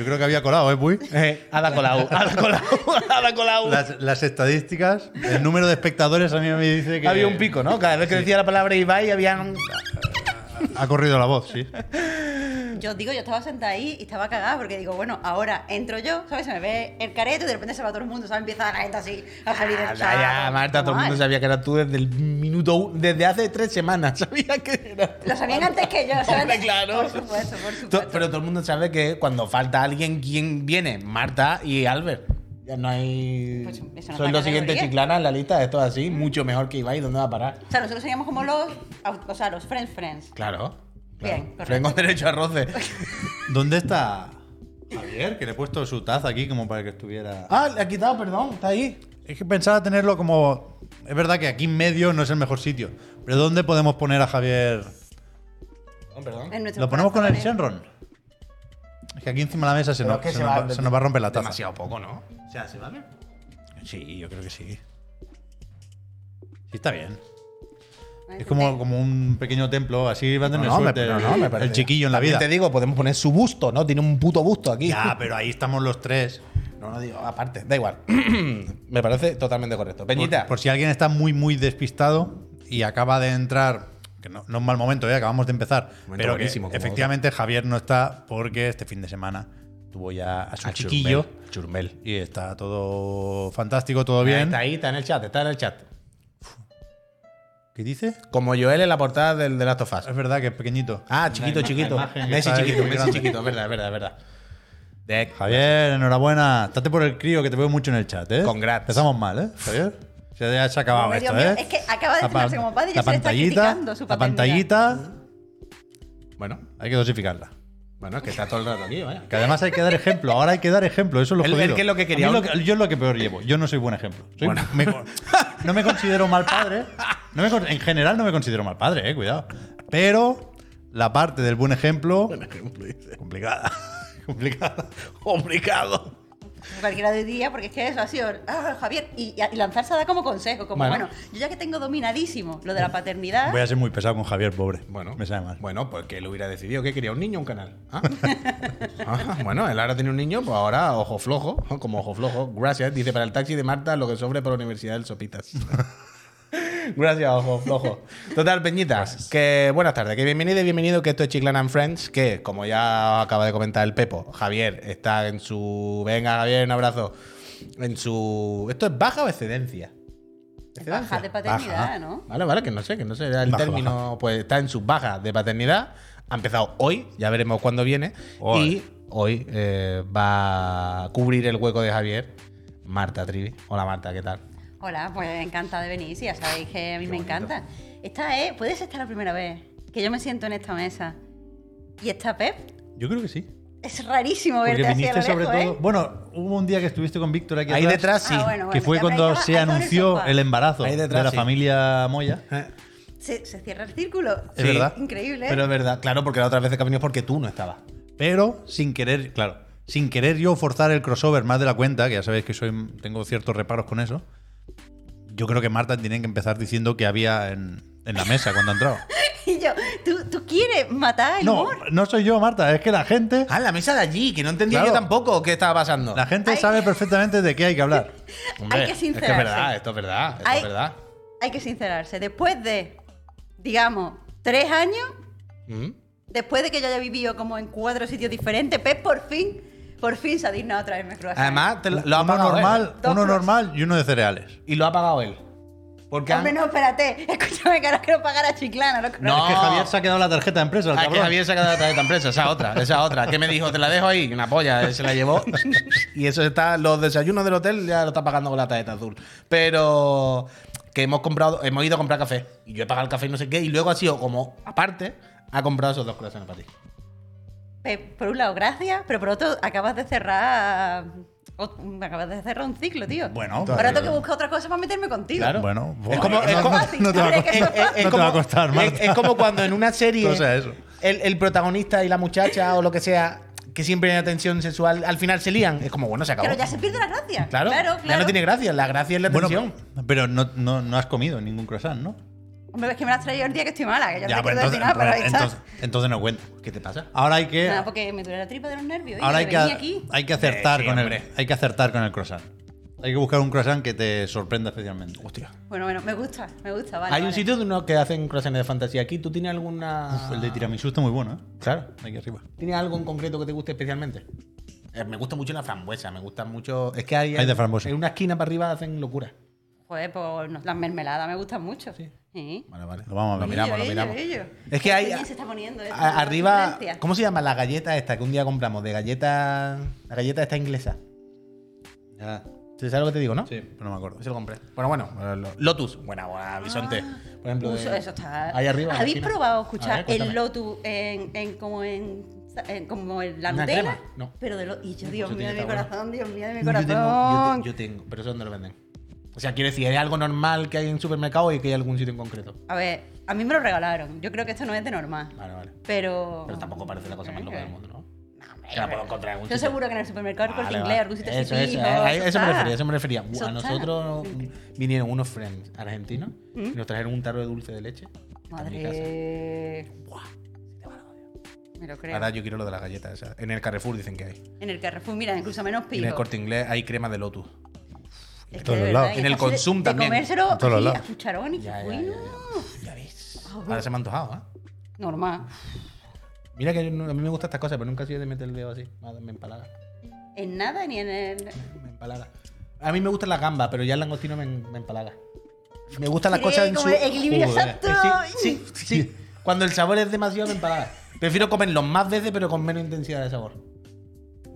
Yo creo que había colado, ¿eh, Puy? Eh, Ada Colau, Ada Colau, Ada Colau. Las, las estadísticas, el número de espectadores a mí me dice que. Había un pico, ¿no? Cada vez que decía la palabra Ibai habían... Ha corrido la voz, sí. Yo digo, yo estaba sentada ahí y estaba cagada porque digo, bueno, ahora entro yo, ¿sabes? Se me ve el careto y de repente se va todo el mundo, ¿sabes? Empieza la gente así a salir del Ah, chat. ya, Marta, todo el mundo sabía que eras tú desde el minuto uno, desde hace tres semanas. Sabía que eras tú. Lo sabían antes que yo, ¿sabes? Hombre, claro. Por supuesto, por To- supuesto. Pero todo el mundo sabe que cuando falta alguien, ¿quién viene? Marta y Albert. Ya no hay. Pues no Soy los en siguientes chiclanas en la lista, esto es así, mucho mejor que Ibai, ¿dónde va a parar? O sea, nosotros seríamos como los, o sea, los friends friends. Claro. Bien, claro. Fren con derecho a roce. ¿Dónde está Javier? Que le he puesto su taza aquí como para que estuviera. ah, le ha quitado, perdón, está ahí. Es que pensaba tenerlo como. Es verdad que aquí en medio no es el mejor sitio. Pero ¿dónde podemos poner a Javier? Perdón. En nuestros ¿Lo ponemos con el. Shenron? Es que aquí encima de la mesa se, Pero nos, es que se se nos va va, se nos va a romper la taza. Demasiado poco, ¿no? O sea, se va bien. Sí, yo creo que sí. Sí, está bien. Es como, como un pequeño templo, así va a tener No, no, me, suerte pero el, no, me el parece. chiquillo en la vida. te digo, podemos poner su busto, ¿no? Tiene un puto busto aquí. Ya, pero ahí estamos los tres. No, no digo, aparte, da igual. me parece totalmente correcto. Peñita. Por, por si alguien está muy, muy despistado y acaba de entrar, que no, no es mal momento, ¿eh? acabamos de empezar, Momento pero que buenísimo, como efectivamente Javier no está porque este fin de semana tuvo ya a su A chiquillo Churmel. Churmel. y está todo fantástico, todo bien. Está ahí, está en el chat, está en el chat. ¿Qué dice? Como Joel en la portada del The Last of Us. Es verdad que es pequeñito. Ah, chiquito, chiquito. Messi chiquito, Messi chiquito, es verdad, es verdad, es verdad. De- Javier, enhorabuena. Estate por el crío que te veo mucho en el chat, ¿eh? Congrats. Empezamos mal, ¿eh, Javier? Se ya se ha acabado esto, mío, ¿eh? es que acaba de estrenarse como padre y la ya se le está pantallita, criticando su La pantallita, Bueno, hay que dosificarla. Bueno, es que está todo el rato aquí, vaya. Que además hay que dar ejemplo. Ahora hay que dar ejemplo. Eso es lo él jodido. qué es lo que quería, lo que- yo es lo que peor llevo. Yo no soy buen ejemplo. Soy- Bueno. me- no me considero mal padre. No me con- en general no me considero mal padre, eh, cuidado. Pero la parte del buen ejemplo. Complicada. complicada. Complicado. Cualquiera diría, porque es que eso ha sido, ah, Javier, y, y lanzarse a dar como consejo, como, Bueno. bueno. yo ya que tengo dominadísimo lo de la paternidad, Voy a ser muy pesado con Javier, pobre. Bueno, me sabe mal. Bueno, pues que él hubiera decidido que quería un niño o un canal. ¿Ah? Ah, bueno, él ahora tiene un niño, pues ahora ojo flojo, como ojo flojo. Gracias, dice para el taxi de Marta lo que sobre por la Universidad del Sopitas. Gracias, ojo flojo. Total, Peñita, que buenas tardes, que bienvenido y bienvenido, que esto es Chiclana and Friends, que como ya acaba de comentar el Pepo, Javier está en su... Venga, Javier, un abrazo. En su... ¿Esto es baja o excedencia? baja de paternidad, Baja. ¿no? Vale, vale, que no sé, que no sé el Baja, término, pues está en sus bajas de paternidad. Ha empezado hoy, ya veremos cuándo viene. Hoy. Y hoy eh, va a cubrir el hueco de Javier, Marta Trivi. Hola Marta, ¿qué tal? Hola, pues encantada de venir, sí, ya sabéis que a mí me encanta. Esta es, puede ser esta la primera vez que yo me siento en esta mesa. Y está Pep. Yo creo que sí. Es rarísimo Porque verte a viniste lo sobre lejos, todo. ¿eh? Bueno, hubo un día que estuviste con Víctor aquí Ahí atrás, detrás sí. Ah, bueno, que bueno, fue ya, cuando ahí se estaba- ahí anunció estaba en el el embarazo Ahí detrás, de la sí. familia Moya. Eh, Se, se cierra el círculo. Es verdad. Increíble. ¿eh? Pero es verdad, claro, porque la otra vez que ha venido es porque tú no estabas. Pero sin querer, claro, sin querer yo forzar el crossover más de la cuenta, que ya sabéis que soy, tengo ciertos reparos con eso. Yo creo que Marta tiene que empezar diciendo que había en, en la mesa cuando ha entrado. Y yo, ¿tú, tú quieres matar el No, humor? no soy yo, Marta, es que la gente, Ah, la mesa de allí, que no entendía Claro. yo tampoco qué estaba pasando. la gente sabe perfectamente de qué hay que hablar. Hombre, hay que Es que es sincerarse. verdad, esto es verdad, esto Hay- es verdad. Hay que sincerarse. Después de, digamos, tres años, Mm. después de que yo haya vivido como en cuatro sitios diferentes, Pep por fin, por fin se ha dignado a traerme croissant. Además, te lo, lo ha uno pagado él. normal, Dos uno normal y uno de cereales. Y lo ha pagado él. Porque Hombre, han- no, espérate. Escúchame, que ahora quiero pagar a Chiclana. No, No. Es que Javier se ha quedado la tarjeta de empresa, el Ah, es que cabrón. Javier se ha quedado atrás de esta empresa, esa otra, esa otra. ¿Qué me dijo? Te la dejo ahí, una polla, él se la llevó. Y eso está, los desayunos del hotel ya lo está pagando con la tarjeta azul. Pero que hemos comprado, hemos ido a comprar café. Y yo he pagado el café y no sé qué. Y luego ha sido como, aparte, ha comprado esos dos corazones para ti. Pep, por un lado, gracias, pero por otro, acabas de cerrar. Acabas de cerrar un ciclo, tío. Bueno, Ahora tengo que buscar otra cosa para meterme contigo. Claro. Bueno, Es como- no, es como- no te va a Es- es- costar. es- no te va a costar, es, Marta. es como cuando en una serie No sea eso. El, el protagonista y la muchacha o lo que sea, que siempre hay tensión sexual, al final se lían. Es como, bueno, se acabó. Pero ya se pierde la gracia. Claro, claro. ya no tiene gracia. La gracia es la Bueno, tensión. pero no, no, no has comido ningún croissant, ¿no? Hombre, es que me la has traído el día que estoy mala, que yo no te pues quiero decir nada, pero ahí está. entonces, entonces no cuenta. ¿Qué te pasa? Ahora hay que, Nada, porque me duele la tripa de los nervios. ahora hay que, aquí. hay que acertar Eh, sí, con el, hombre. hay que acertar con el croissant. Hay que buscar un croissant que te sorprenda especialmente. Hostia. Bueno, bueno, me gusta, me gusta, vale. Hay un vale. sitio de unos que hacen croissants de fantasía aquí. ¿Tú tienes alguna. Uf, el de tiramisú está muy bueno, ¿eh? Claro. Aquí arriba. ¿Tienes algo en concreto que te guste especialmente? Eh, me gusta mucho la frambuesa, me gusta mucho. Es que hay. Hay de frambuesa. En una esquina para arriba hacen locura. Joder, pues no, las mermeladas me gustan mucho. Sí. Sí. Vale, vale. Lo vamos a ver. Lo miramos, lo Ello, miramos. ello, ello. Es que hay. Se está poniendo esto, a- la arriba. ¿Cómo se llama la galleta esta que un día compramos? De galleta. La galleta esta inglesa. Ya. ¿Sabes lo que te digo, no? Sí, pero no me acuerdo. Eso lo compré. Bueno, bueno. lo- Lotus. Buena, buena, bisonte. Por ejemplo. Uy, de- eso, eso está. Ahí arriba. ¿Habéis esquina. probado escuchar ver, el Lotus en, en como en, como en la ¿Una Nutella? No. Pero de lo, y yo, Dios mío de mi corazón, Dios mío de mi Yo corazón. tengo, yo, te- yo tengo, pero eso dónde lo venden. O sea, quiero decir, ¿es algo normal que hay en supermercado y que hay algún sitio en concreto? A ver, a mí me lo regalaron. Yo creo que esto no es de normal. Vale, vale. Pero. Pero tampoco parece la cosa más loca del mundo, ¿no? Que la puedo encontrar en algún Yo sitio. seguro que en el supermercado, el Vale, inglés, vale. algún sitio Eso, eso, a eso me refería, eso me refería. Eso A nosotros vinieron unos friends argentinos y nos trajeron un tarro de dulce de leche. Madre. Me lo creo. Ahora yo quiero lo de las galletas. En el Carrefour dicen que hay. En el Carrefour, mira, incluso menos Y en el corte inglés hay crema de Lotus. Es que de lados. En el así de- Consum de también. comérselo En todos los lados. a cucharón y Ya, ya, bueno. ya, Ya ves. Ahora se me ha antojado, ¿eh? Normal. Mira que a mí me gustan estas cosas, pero nunca he sido de meter el dedo así. Me empalaga. En nada ni en el. Me empalaga. A mí me gustan las gambas, pero ya el langostino me, me empalaga. Me gustan las cosas en su... equilibrio exacto. Eh, Sí, sí, sí. Cuando el sabor es demasiado me empalaga. Prefiero comerlos más veces, pero con menos intensidad de sabor.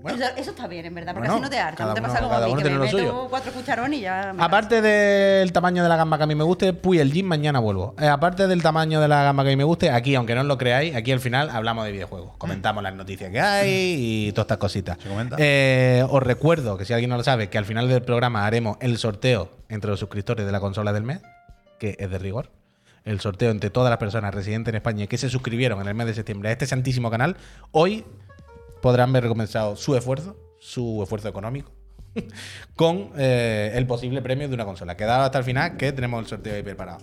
Bueno. Eso, eso está bien, en verdad, porque Bueno, así no te harta. cada No te uno- pasa como cada a mí, uno que me meto suyo. cuatro cucharones y ya. me Aparte del tamaño de la gamba que a mí me guste, puy el gym, mañana vuelvo. Eh, aparte del tamaño de la gamba que a mí me guste, aquí, aunque no os lo creáis, aquí al final hablamos de videojuegos. Comentamos las noticias que hay y todas estas cositas. Se comenta. Eh, os recuerdo que si alguien no lo sabe, que al final del programa haremos el sorteo entre los suscriptores de la consola del mes, que es de rigor. El sorteo entre todas las personas residentes en España que se suscribieron en el mes de septiembre a este santísimo canal. Hoy podrán ver recompensado su esfuerzo, su esfuerzo económico, con eh, el posible premio de una consola. Quedado hasta el final que tenemos el sorteo ahí preparado.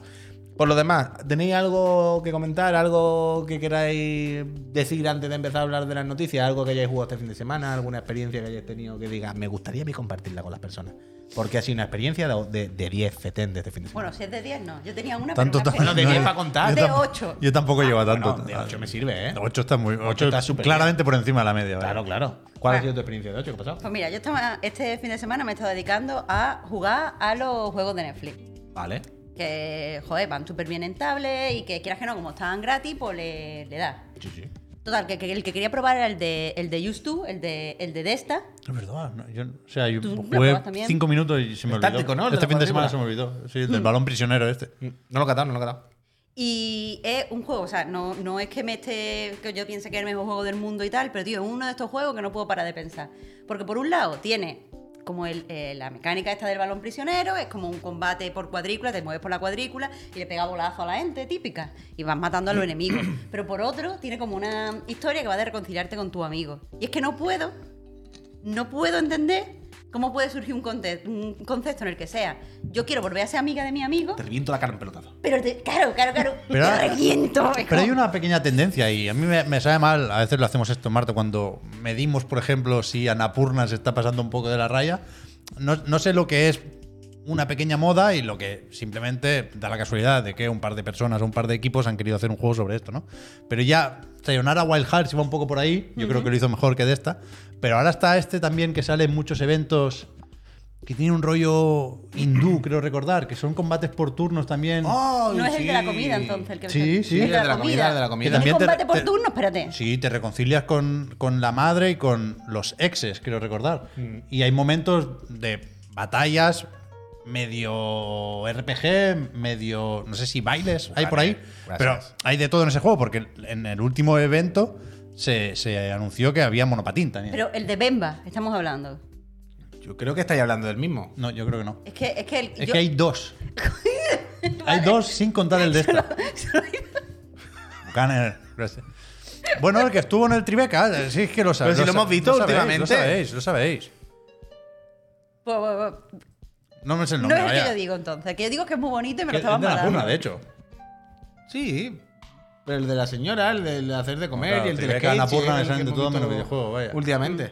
Por lo demás, ¿tenéis algo que comentar? ¿Algo que queráis decir antes de empezar a hablar de las noticias? ¿Algo que hayáis jugado este fin de semana? ¿Alguna experiencia que hayáis tenido que diga, me gustaría a mí compartirla con las personas? Porque ha sido una experiencia de, de, de 10 fetén de este fin de semana. Bueno, si es de 10, no. Yo tenía una. Tanto, pero tanto. una Bueno, de pena. 10 para contar. De Yo tam- 8. Yo tampoco llevo tanto. Bueno, de 8 me sirve, ¿eh? 8 está muy. 8 está claramente por encima de la media. ¿vale? Claro, claro. ¿Cuál ha Ah. sido tu experiencia de 8? ¿Qué ha pasado? Pues mira, yo estaba este fin de semana me he estado dedicando a jugar a los juegos de Netflix. Vale. Que, joder, van súper bien en tablet y que quieras que no, como estaban gratis, pues le, le da. Sí, sí. Total, que, que el que quería probar era el de, el de Used to, el de, el de Desta. Es verdad. no, yo, o sea, yo ¿Tú lo jugué también? 5 minutos y se me olvidó. Este fin de semana se me olvidó. Sí, el del balón prisionero este. No lo he catado, no lo he catado. Y es un juego, o sea, no, no es que me esté, que yo piense que es el mejor juego del mundo y tal, pero tío, es uno de estos juegos que no puedo parar de pensar. Porque por un lado tiene como el, eh, la mecánica esta del balón prisionero, es como un combate por cuadrícula, te mueves por la cuadrícula y le pega bolazo a la gente, típica, y vas matando a los enemigos. Pero por otro, tiene como una historia que va de reconciliarte con tu amigo. Y es que no puedo, no puedo entender cómo puede surgir un, conte- un concepto en el que sea, yo quiero volver a ser amiga de mi amigo, Te reviento la cara en pelotazo. pero te- claro, claro, claro, Pero- te reviento. Pero hay una pequeña tendencia y a mí me, me sabe mal, a veces lo hacemos esto, Marta, cuando medimos, por ejemplo, si Anapurna se está pasando un poco de la raya. No, no sé lo que es una pequeña moda y lo que simplemente da la casualidad de que un par de personas o un par de equipos han querido hacer un juego sobre esto, ¿no? Pero ya Sayonara Wild Hearts iba un poco por ahí, yo creo que lo hizo mejor que de esta, pero ahora está este también que sale en muchos eventos que tiene un rollo hindú, creo recordar, que son combates por turnos también. No es el de la comida, entonces, el que Sí, sí. el El de la comida, el de la comida. ¿Tiene también te- combate por te- turno? Espérate. Sí, te reconcilias con, con la madre y con los exes, creo recordar. Mm. Y hay momentos de batallas medio RPG, medio, no sé si bailes, hay por ahí. Gracias. Pero hay de todo en ese juego, porque en el último evento se, se anunció que había monopatín también. Pero el de Bemba, estamos hablando. Yo creo que estáis hablando del mismo. no, yo creo que no. Es que, es que el. Es yo- que hay dos. hay dos sin contar el de esta. Buchanan, gracias. Bueno, el que estuvo en el Tribeca, sí es que lo sabéis. Pero si lo hemos visto últimamente. Lo sabéis, lo sabéis. Pues, pues, pues, No me sé el no nombre, es el que vaya. yo digo entonces. El que yo digo es que es muy bonito y me Que lo estaban es de la mandando. Purna, de hecho. Sí. Pero el de la señora, el de hacer de comer Claro, y el te de ve que Annapurna me salen de todo menos videojuegos, vaya. Últimamente.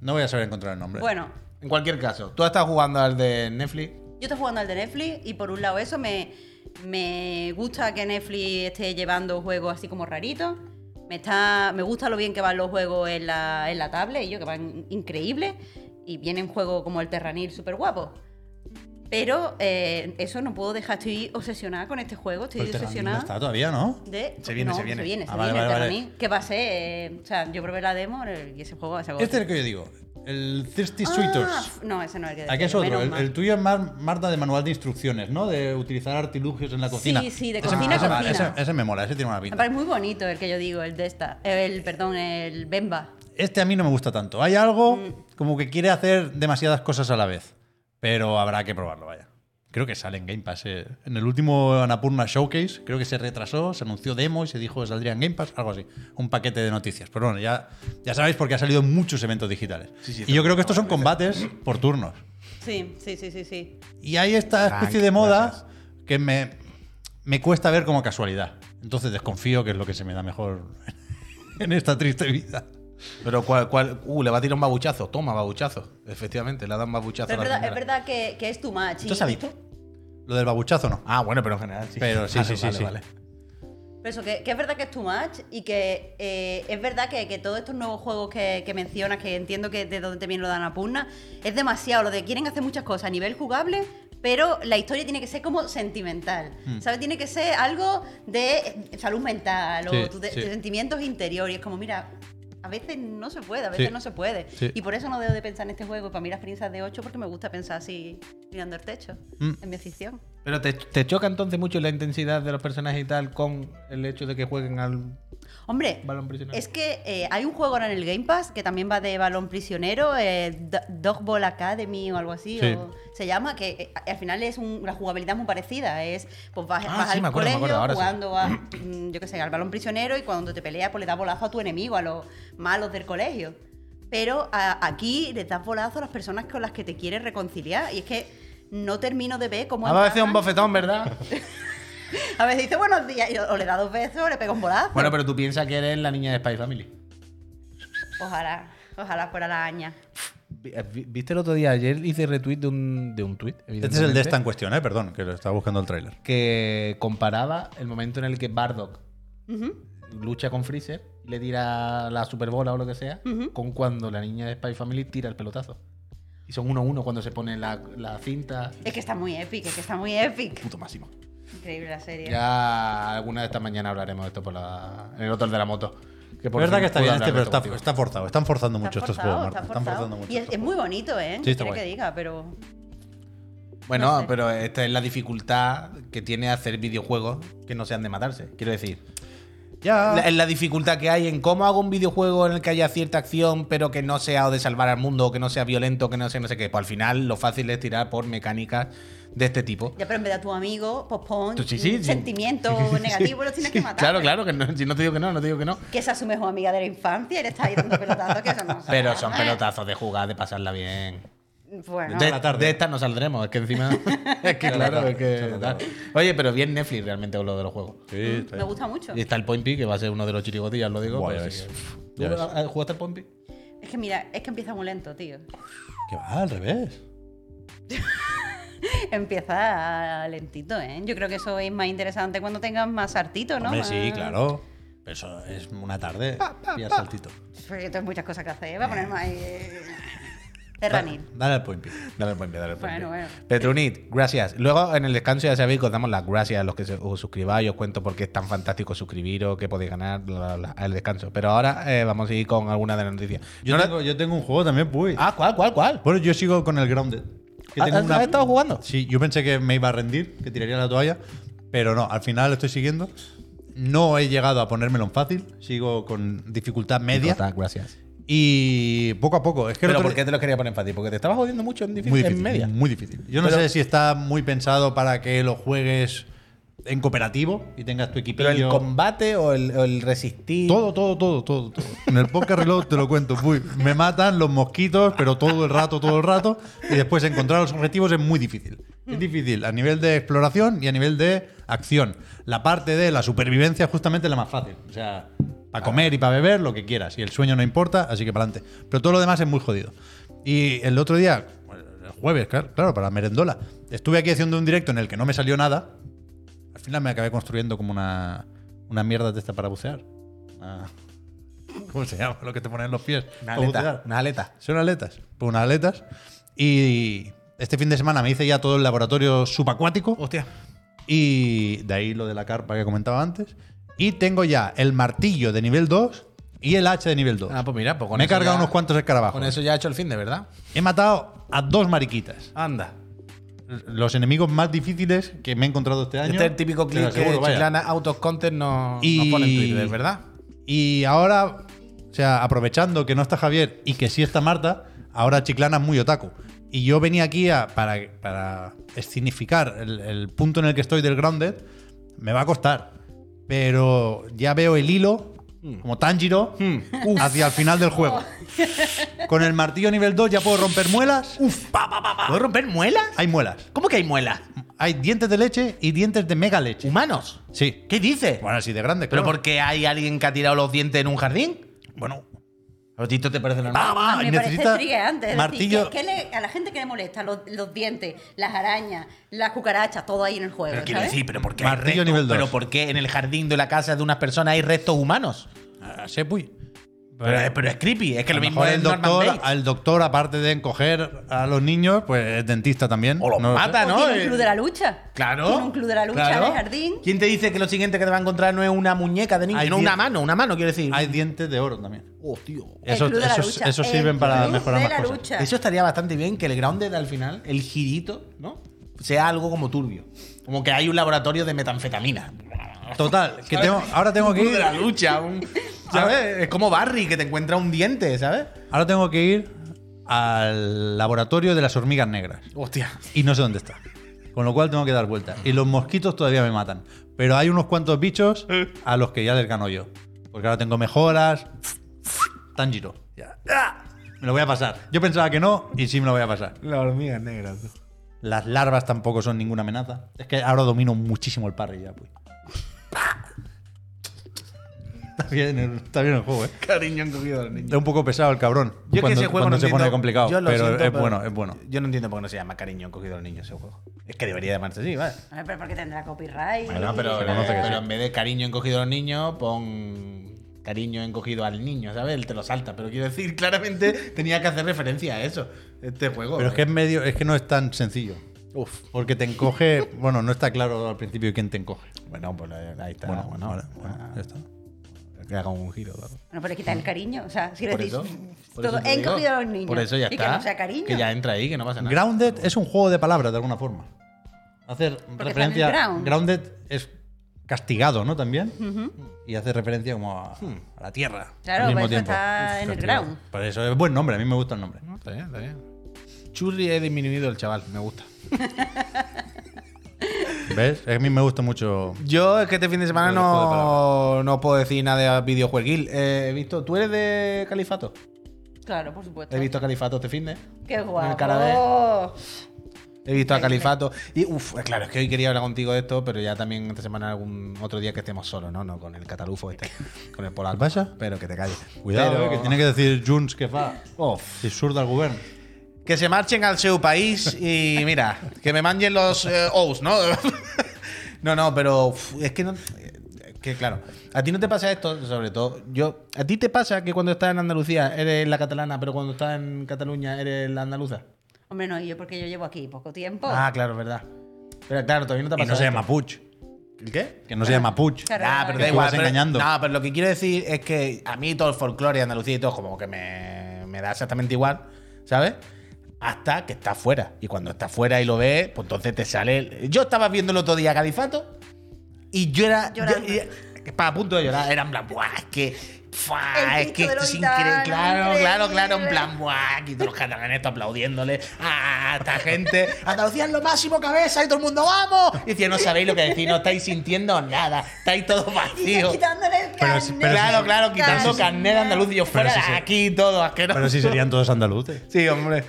No voy a saber encontrar el nombre. Bueno, En cualquier caso, tú estás jugando al de Netflix. yo estoy jugando al de Netflix y por un lado eso me, me gusta que Netflix esté llevando juegos así como raritos. Me, está, me gusta lo bien que van los juegos en la, en la tablet y yo que van increíbles. Y vienen juegos como el Terranil súper guapo. Pero eh, eso no puedo dejar, estoy obsesionada con este juego, estoy Pero Terranil obsesionada. no está todavía, ¿no? De, Se viene, no, se viene. Se viene, se Ah, vale, viene, vale, vale. Que va a ser. eh, o sea, yo probé la demo eh, y ese juego va a ser. Este es el que yo digo. El Thirsty Sweeters. Ah, no, ese no es el que Aquí es decía, otro. El, el tuyo es más, Marta, de manual de instrucciones, ¿no? De utilizar artilugios en la cocina. Sí, sí, de Ese- cocina, ese, cocina. Ese, ese me mola, ese tiene una pinta. parece muy bonito el que yo digo, el de esta. El, perdón, el Bemba. Este a mí no me gusta tanto. Hay algo Mm. como que quiere hacer demasiadas cosas a la vez. Pero habrá que probarlo, vaya. Creo que sale en Game Pass. eh. En el último Annapurna Showcase, creo que se retrasó, se anunció demo y se dijo que saldría en Game Pass, algo así. Un paquete de noticias. Pero bueno, ya, ya sabéis porque ha salido en muchos eventos digitales. sí, y yo creo que estos son combates por turnos. Sí, sí, sí, sí, sí. Y hay esta especie de moda que me, me cuesta ver como casualidad. Entonces desconfío que es lo que se me da mejor en esta triste vida. Pero cuál, cuál, uh, le va a tirar un babuchazo. Toma, babuchazo. Efectivamente, le ha dado un babuchazo Pero a es la verdad, es verdad que, que es too much. ¿Esto y- se ha visto? Lo del babuchazo no. Ah, bueno, pero en general sí. Pero sí, Vale, sí, sí, vale, sí. vale. Pero eso, que, que es verdad que es too much y que eh, es verdad que, que todos estos nuevos juegos que, que mencionas, que entiendo que de donde te viene lo de Annapurna, es demasiado. Lo de quieren hacer muchas cosas a nivel jugable, pero la historia tiene que ser como sentimental. Hmm. ¿Sabes? Tiene que ser algo de salud mental Sí, o tu- de, sí. sentimientos interiores. Es como, mira. A veces no se puede, a veces Sí. no se puede. Sí. Y por eso no debo de pensar en este juego. Para mí las experiencias de 8 porque me gusta pensar así mirando el techo, Mm. en mi afición. Pero te, te choca entonces mucho la intensidad de los personajes y tal con el hecho de que jueguen al Hombre, balón prisionero. Es que eh, hay un juego ahora en el Game Pass que también va de balón prisionero, eh, Do- Dog Ball Academy o algo así, Sí. o se llama, que eh, al final es un- la jugabilidad muy parecida. Es, pues vas, Ah, vas sí, al me acuerdo, me colegio acuerdo, ahora sí. jugando a, mm, yo qué sé, al balón prisionero y cuando te peleas, pues le das bolazo a tu enemigo, a los malos del colegio. Pero a- aquí le das bolazo a las personas con las que te quieres reconciliar. Y es que no termino de ver cómo. A veces un bofetón, ¿verdad? A veces dice buenos días, y o le da dos besos o le pega un bolazo. bueno, pero tú piensas que eres la niña de Spy Family. Ojalá, ojalá fuera la aña. Eh, vi- ¿Viste el otro día? Ayer hice retweet de un, de un tweet. Este es el de esta en cuestión, ¿eh? Perdón, que lo estaba buscando el tráiler. Que comparaba el momento en el que Bardock Ujú. lucha con Freezer y le tira la superbola o lo que sea, Ujú. con cuando la niña de Spy Family tira el pelotazo. Y son uno a uno cuando se pone la, la cinta. Es que está muy épico, es que está muy épico. Puto máximo. Increíble la serie. Ya alguna de estas mañanas hablaremos de esto por la, en el otro de la moto. Que Es verdad que está bien este, pero está, forzado. Están forzando Está mucho estos juegos, está Marta. Están forzando mucho. Y es, muy bonito, ¿eh? Sí, está que diga, pero. Bueno, No sé. pero esta es la dificultad que tiene hacer videojuegos que no sean de matarse. Quiero decir. Ya. la, es la dificultad que hay en cómo hago un videojuego en el que haya cierta acción, pero que no sea o de salvar al mundo, o que no sea violento, que no sea no sé qué. Pues al final lo fácil es tirar por mecánicas de este tipo. Ya, pero en vez de a tu amigo, pues pon sí, sí, sí. sentimientos negativos, los tienes que matar. Claro, claro, que no, si no te digo que no, no te digo que no. Que esa es su mejor amiga de la infancia y le está ahí dando pelotazos, que eso no Pero son pelotazos de jugar, de pasarla bien. Bueno, De, la tarde. de estas no saldremos, es que encima. es que la claro, es que. Oye, pero bien Netflix realmente con lo de los juegos. Sí, está me gusta mucho. Y está el Point P, que va a ser uno de los lo digo. Pero ya que- Ya ¿Tú ves. has- jugaste al Point P? Es que mira, es que empieza muy lento, tío. Que va al revés. Empieza lentito, ¿eh? Yo creo que eso es más interesante cuando tengas más sartito, ¿no? Hombre, sí, Más- claro. Pero eso es una tarde. Saltito. Porque tengo muchas cosas que hacer. Voy a poner más ahí. eh, Terranil. Dale al point. Dale al Point dale al Point Bueno, bueno. Petrunit, gracias. Luego en el descanso ya sabéis que os damos las gracias a los que se- os suscribáis, os cuento por qué es tan fantástico suscribiros, qué podéis ganar, bla, bla, bla, al descanso. Pero ahora eh, vamos a ir con alguna de las noticias. Yo, No la- tengo, yo tengo un juego también, Puy. Ah, ¿cuál, cuál, cuál? Bueno, yo sigo con el Grounded. Que ¿Has- tengo has- has estado jugando? Sí, yo pensé que me iba a rendir, que tiraría la toalla, pero no, al final estoy siguiendo. No he llegado a ponérmelo en fácil, sigo con dificultad media. Total, gracias. Y poco a poco. Es que ¿Pero por qué te lo quería poner en fácil? Porque te estabas jodiendo mucho en, difícil, muy en difícil, media. muy difícil. Yo no Pero- sé si está muy pensado para que lo juegues en cooperativo y tengas tu equipillo. ¿Pero el combate o el, o el resistir? Todo, todo, todo, todo, todo. En el podcast reload te lo cuento. Uy, me matan los mosquitos, pero todo el rato, todo el rato. Y después encontrar los objetivos es muy difícil. Es difícil a nivel de exploración y a nivel de acción. La parte de la supervivencia justamente es la más fácil. O sea, para comer y para beber, lo que quieras. Y el sueño no importa, así que para adelante. Pero todo lo demás es muy jodido. Y el otro día, el jueves, claro, claro, para merendola, estuve aquí haciendo un directo en el que no me salió nada. Al final me acabé construyendo como una, una mierda de esta para bucear. ¿Cómo se llama? Lo que te ponen en los pies. Una aleta. Una aleta. Son aletas. Pues unas aletas. Y este fin de semana me hice ya todo el laboratorio subacuático. Hostia. Y de ahí lo de la carpa que comentaba antes. Y tengo ya el martillo de nivel 2 y el hacha de nivel 2. Ah, pues mira, pues con me he eso cargado ya- unos cuantos escarabajos. Con eso ya he hecho el fin de verdad. He matado a dos mariquitas. Anda. Los enemigos más difíciles que me he entrado este año. Este es el típico clip que. Chiclana Out of Content nos, Y- nos pone en Twitter, ¿verdad? Y ahora, o sea, aprovechando que no está Javier y que sí está Marta, ahora Chiclana es muy otaku. Y yo venía aquí a- para, para escenificar el, el punto en el que estoy del Grounded. Me va a costar. Pero ya veo el hilo, como Tanjiro, hacia el final del juego. Con el martillo nivel 2 ya puedo romper muelas. ¿Puedo romper muelas? Hay muelas. ¿Cómo que hay muelas? Hay dientes de leche y dientes de mega leche. ¿Humanos? Sí. ¿Qué dices? Bueno, así de grande, ¿Pero claro. porque hay alguien que ha tirado los dientes en un jardín? Bueno, ¿A ti te parece normal? va, va, A mí y me parece triggerante. Martillo. decir, que, que le- a la gente que le molesta los, los dientes, las arañas, las cucarachas, todo ahí en el juego. Pero quiero ¿sabes? decir, ¿pero por qué hay restos-. ¿Pero por qué en el jardín de la casa de unas personas hay restos humanos? Ah, Sepui. Pero, es- pero es creepy, es que A lo mismo mejor es el Norman doctor, Bates. doctor, aparte de encoger a los niños, pues es dentista también. O los lo sé. mata, O ¿no? tiene un club de la lucha. Claro. Tiene un club de la lucha claro. en el jardín. ¿Quién te dice que lo siguiente que te va a encontrar no es una muñeca de niño? Hay No una mano, una mano, quiero decir. Hay dientes de oro también. Oh, tío. El Eso, club de la esos- lucha. esos El sirven para club mejorar de más la cosas. lucha. Eso estaría bastante bien que el grounded al final, el girito, ¿no? Sea algo como turbio. Como que hay un laboratorio de metanfetamina. Total, que tengo, ahora tengo que Club de la lucha, un- ¿sabes? Es como Barry que te encuentra un diente, ¿sabes? Ahora tengo que ir al laboratorio de las hormigas negras. Hostia. Y no sé dónde está. Con lo cual tengo que dar vueltas. Y los mosquitos todavía me matan. Pero hay unos cuantos bichos a los que ya les gano yo. Porque ahora tengo mejoras. Tanjiro. Ya. ¡Ah! Me lo voy a pasar. Yo pensaba que no y sí me lo voy a pasar. La hormiga negra. Las larvas tampoco son ninguna amenaza. Es que ahora domino muchísimo el parry ya, pues. Está bien, el- está bien el juego, ¿eh? Cariño encogido a los niños. Es un poco pesado el cabrón. Yo cuando, que ese juego cuando no se pone complicado. yo lo pero siento, es bueno, es bueno. Yo no entiendo por qué no se llama cariño encogido a los niños ese juego. Es que debería llamarse así, ¿vale? A ver, pero porque tendrá copyright. Bueno, pero, en vez de cariño encogido a los niños, pon cariño encogido al niño, ¿sabes? Él te lo salta. Pero quiero decir, claramente tenía que hacer referencia a eso, este juego. Pero es que es medio, es que no es tan sencillo. Uf. Porque te encoge. Bueno, no está claro al principio quién te encoge. Bueno, pues ahí está. Bueno, Bueno, vale, bueno, ya está. Que haga un giro. ¿no? Bueno, pero quitar el cariño. O sea, si le Por decís, eso, por todo digo. encogido a los niños. Por eso ya y está. que no sea cariño. Que ya entra ahí, que no pasa nada. Grounded es un juego de palabras de alguna forma. Hacer Porque referencia. ground. Grounded es castigado, ¿no? También. Y hace referencia como a, a la tierra. Claro, al mismo por eso tiempo. está en el ground. Por eso es buen nombre, a mí me gusta el nombre. No, está bien, está bien. Churri he disminuido el chaval, me gusta. ¿Ves? A mí me gusta mucho. Yo es que este fin de semana no, no puedo decir nada de videojueguil. Eh, he visto, ¿tú eres de Califato? Claro, por supuesto. He visto a Califato este fin de. Qué En el guapo. Carabé. He visto a Califato. Y uff, claro, es que hoy quería hablar contigo de esto, pero ya también esta semana algún otro día que estemos solos, ¿no? No con el catalufo este, con el polaco. ¿Qué pasa? Pero que te calles. Cuidado, Pero- eh, que tiene que decir Junts que fa. Uf. Si surda el gobierno. Que se marchen al seu país y mira, que me manguen los eh, ous, ¿no? no, no, pero uf, es que no. eh, Que claro, a ti no te pasa esto, sobre todo. Yo, ¿A ti te pasa que cuando estás en Andalucía eres la catalana, pero cuando estás en Cataluña eres la andaluza? Hombre, no, y yo porque yo llevo aquí poco tiempo. Ah, claro, es verdad. Pero claro, todavía no te ha Y pasado. no se esto. llama Puch. ¿El qué? Que no se llama Puch. Claro. Ah, pero da igual. pero- engañando. No, pero lo que quiero decir es que a mí todo el folclore de Andalucía y todo como que me, me da exactamente igual, ¿sabes? Hasta que está fuera. Y cuando está fuera y lo ves, pues entonces te sale. el- Yo estaba viendo el otro día Califato y yo era. Estaba a punto de llorar. Era en plan, ¡buah! es Que, ¡Fua! El Es que esto es increíble. Claro, claro, claro. En plan, ¡buah! Aquí todos los catalanes aplaudiéndole a esta gente. Andalucía es lo máximo, cabeza, y todo el mundo, ¡vamos! Y decía, no sabéis lo que decís, no estáis sintiendo nada. Estáis todos vacíos. quitándole el Pero carnet. pero Claro, claro, quitando Carnet. carnet de andaluz y yo fuera se- aquí todo asqueroso. Pero si serían todos andaluces. Sí, hombre.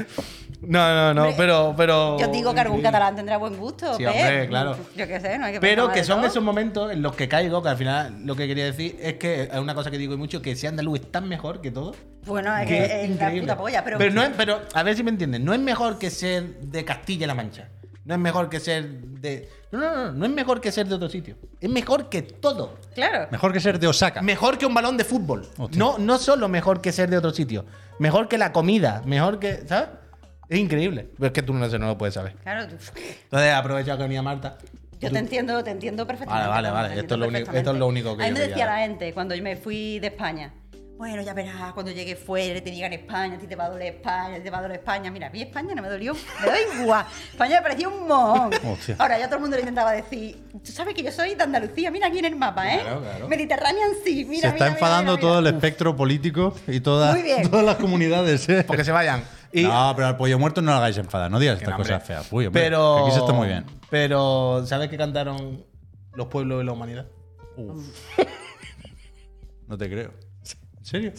No, no, no, Hombre, pero, pero. Yo digo que algún catalán tendrá buen gusto. Sí, hombre, claro. Yo qué sé, no hay que Pero que son todo. esos momentos en los que caigo, que al final lo que quería decir es que es una cosa que digo mucho, que si andaluz es tan mejor que todo. Bueno, es que es la increíble. puta polla, pero. no es, pero a ver si me entienden, no es mejor que ser de Castilla-La Mancha. No es mejor que ser de. No, no, no, no es mejor que ser de otro sitio. Es mejor que todo. Claro. Mejor que ser de Osaka. Mejor que un balón de fútbol. Hostia. No, no solo mejor que ser de otro sitio. Mejor que la comida. Mejor que. ¿Sabes? Es increíble. Pero es que tú no, no lo puedes saber. Claro, tú- Entonces aprovecha que venía Marta. yo te entiendo, te entiendo perfectamente. Vale, vale, vale. Esto es lo único- esto es lo único que A mí me decía quería- la gente cuando yo me fui de España. Bueno, ya verás, cuando llegue fuera, te digan España, a ti te va a doler España, a ti te va a doler España. Mira, a mí España no me dolió, me da igual. España me parecía un mojón. Hostia. Ahora ya todo el mundo le intentaba decir, tú sabes que yo soy de Andalucía, mira aquí en el mapa, ¿eh? Claro, claro. Mediterráneo sí, mira, Se está mira, mira, enfadando mira, todo el espectro político y toda- Muy bien. todas las comunidades, ¿eh? Porque se vayan. Y, No, pero al pollo muerto no lo hagáis enfadar, no digas estas cosas feas. Uy, hombre, pero. Aquí se está muy bien. Pero, ¿sabes qué cantaron los pueblos y la humanidad? No te creo. ¿En serio?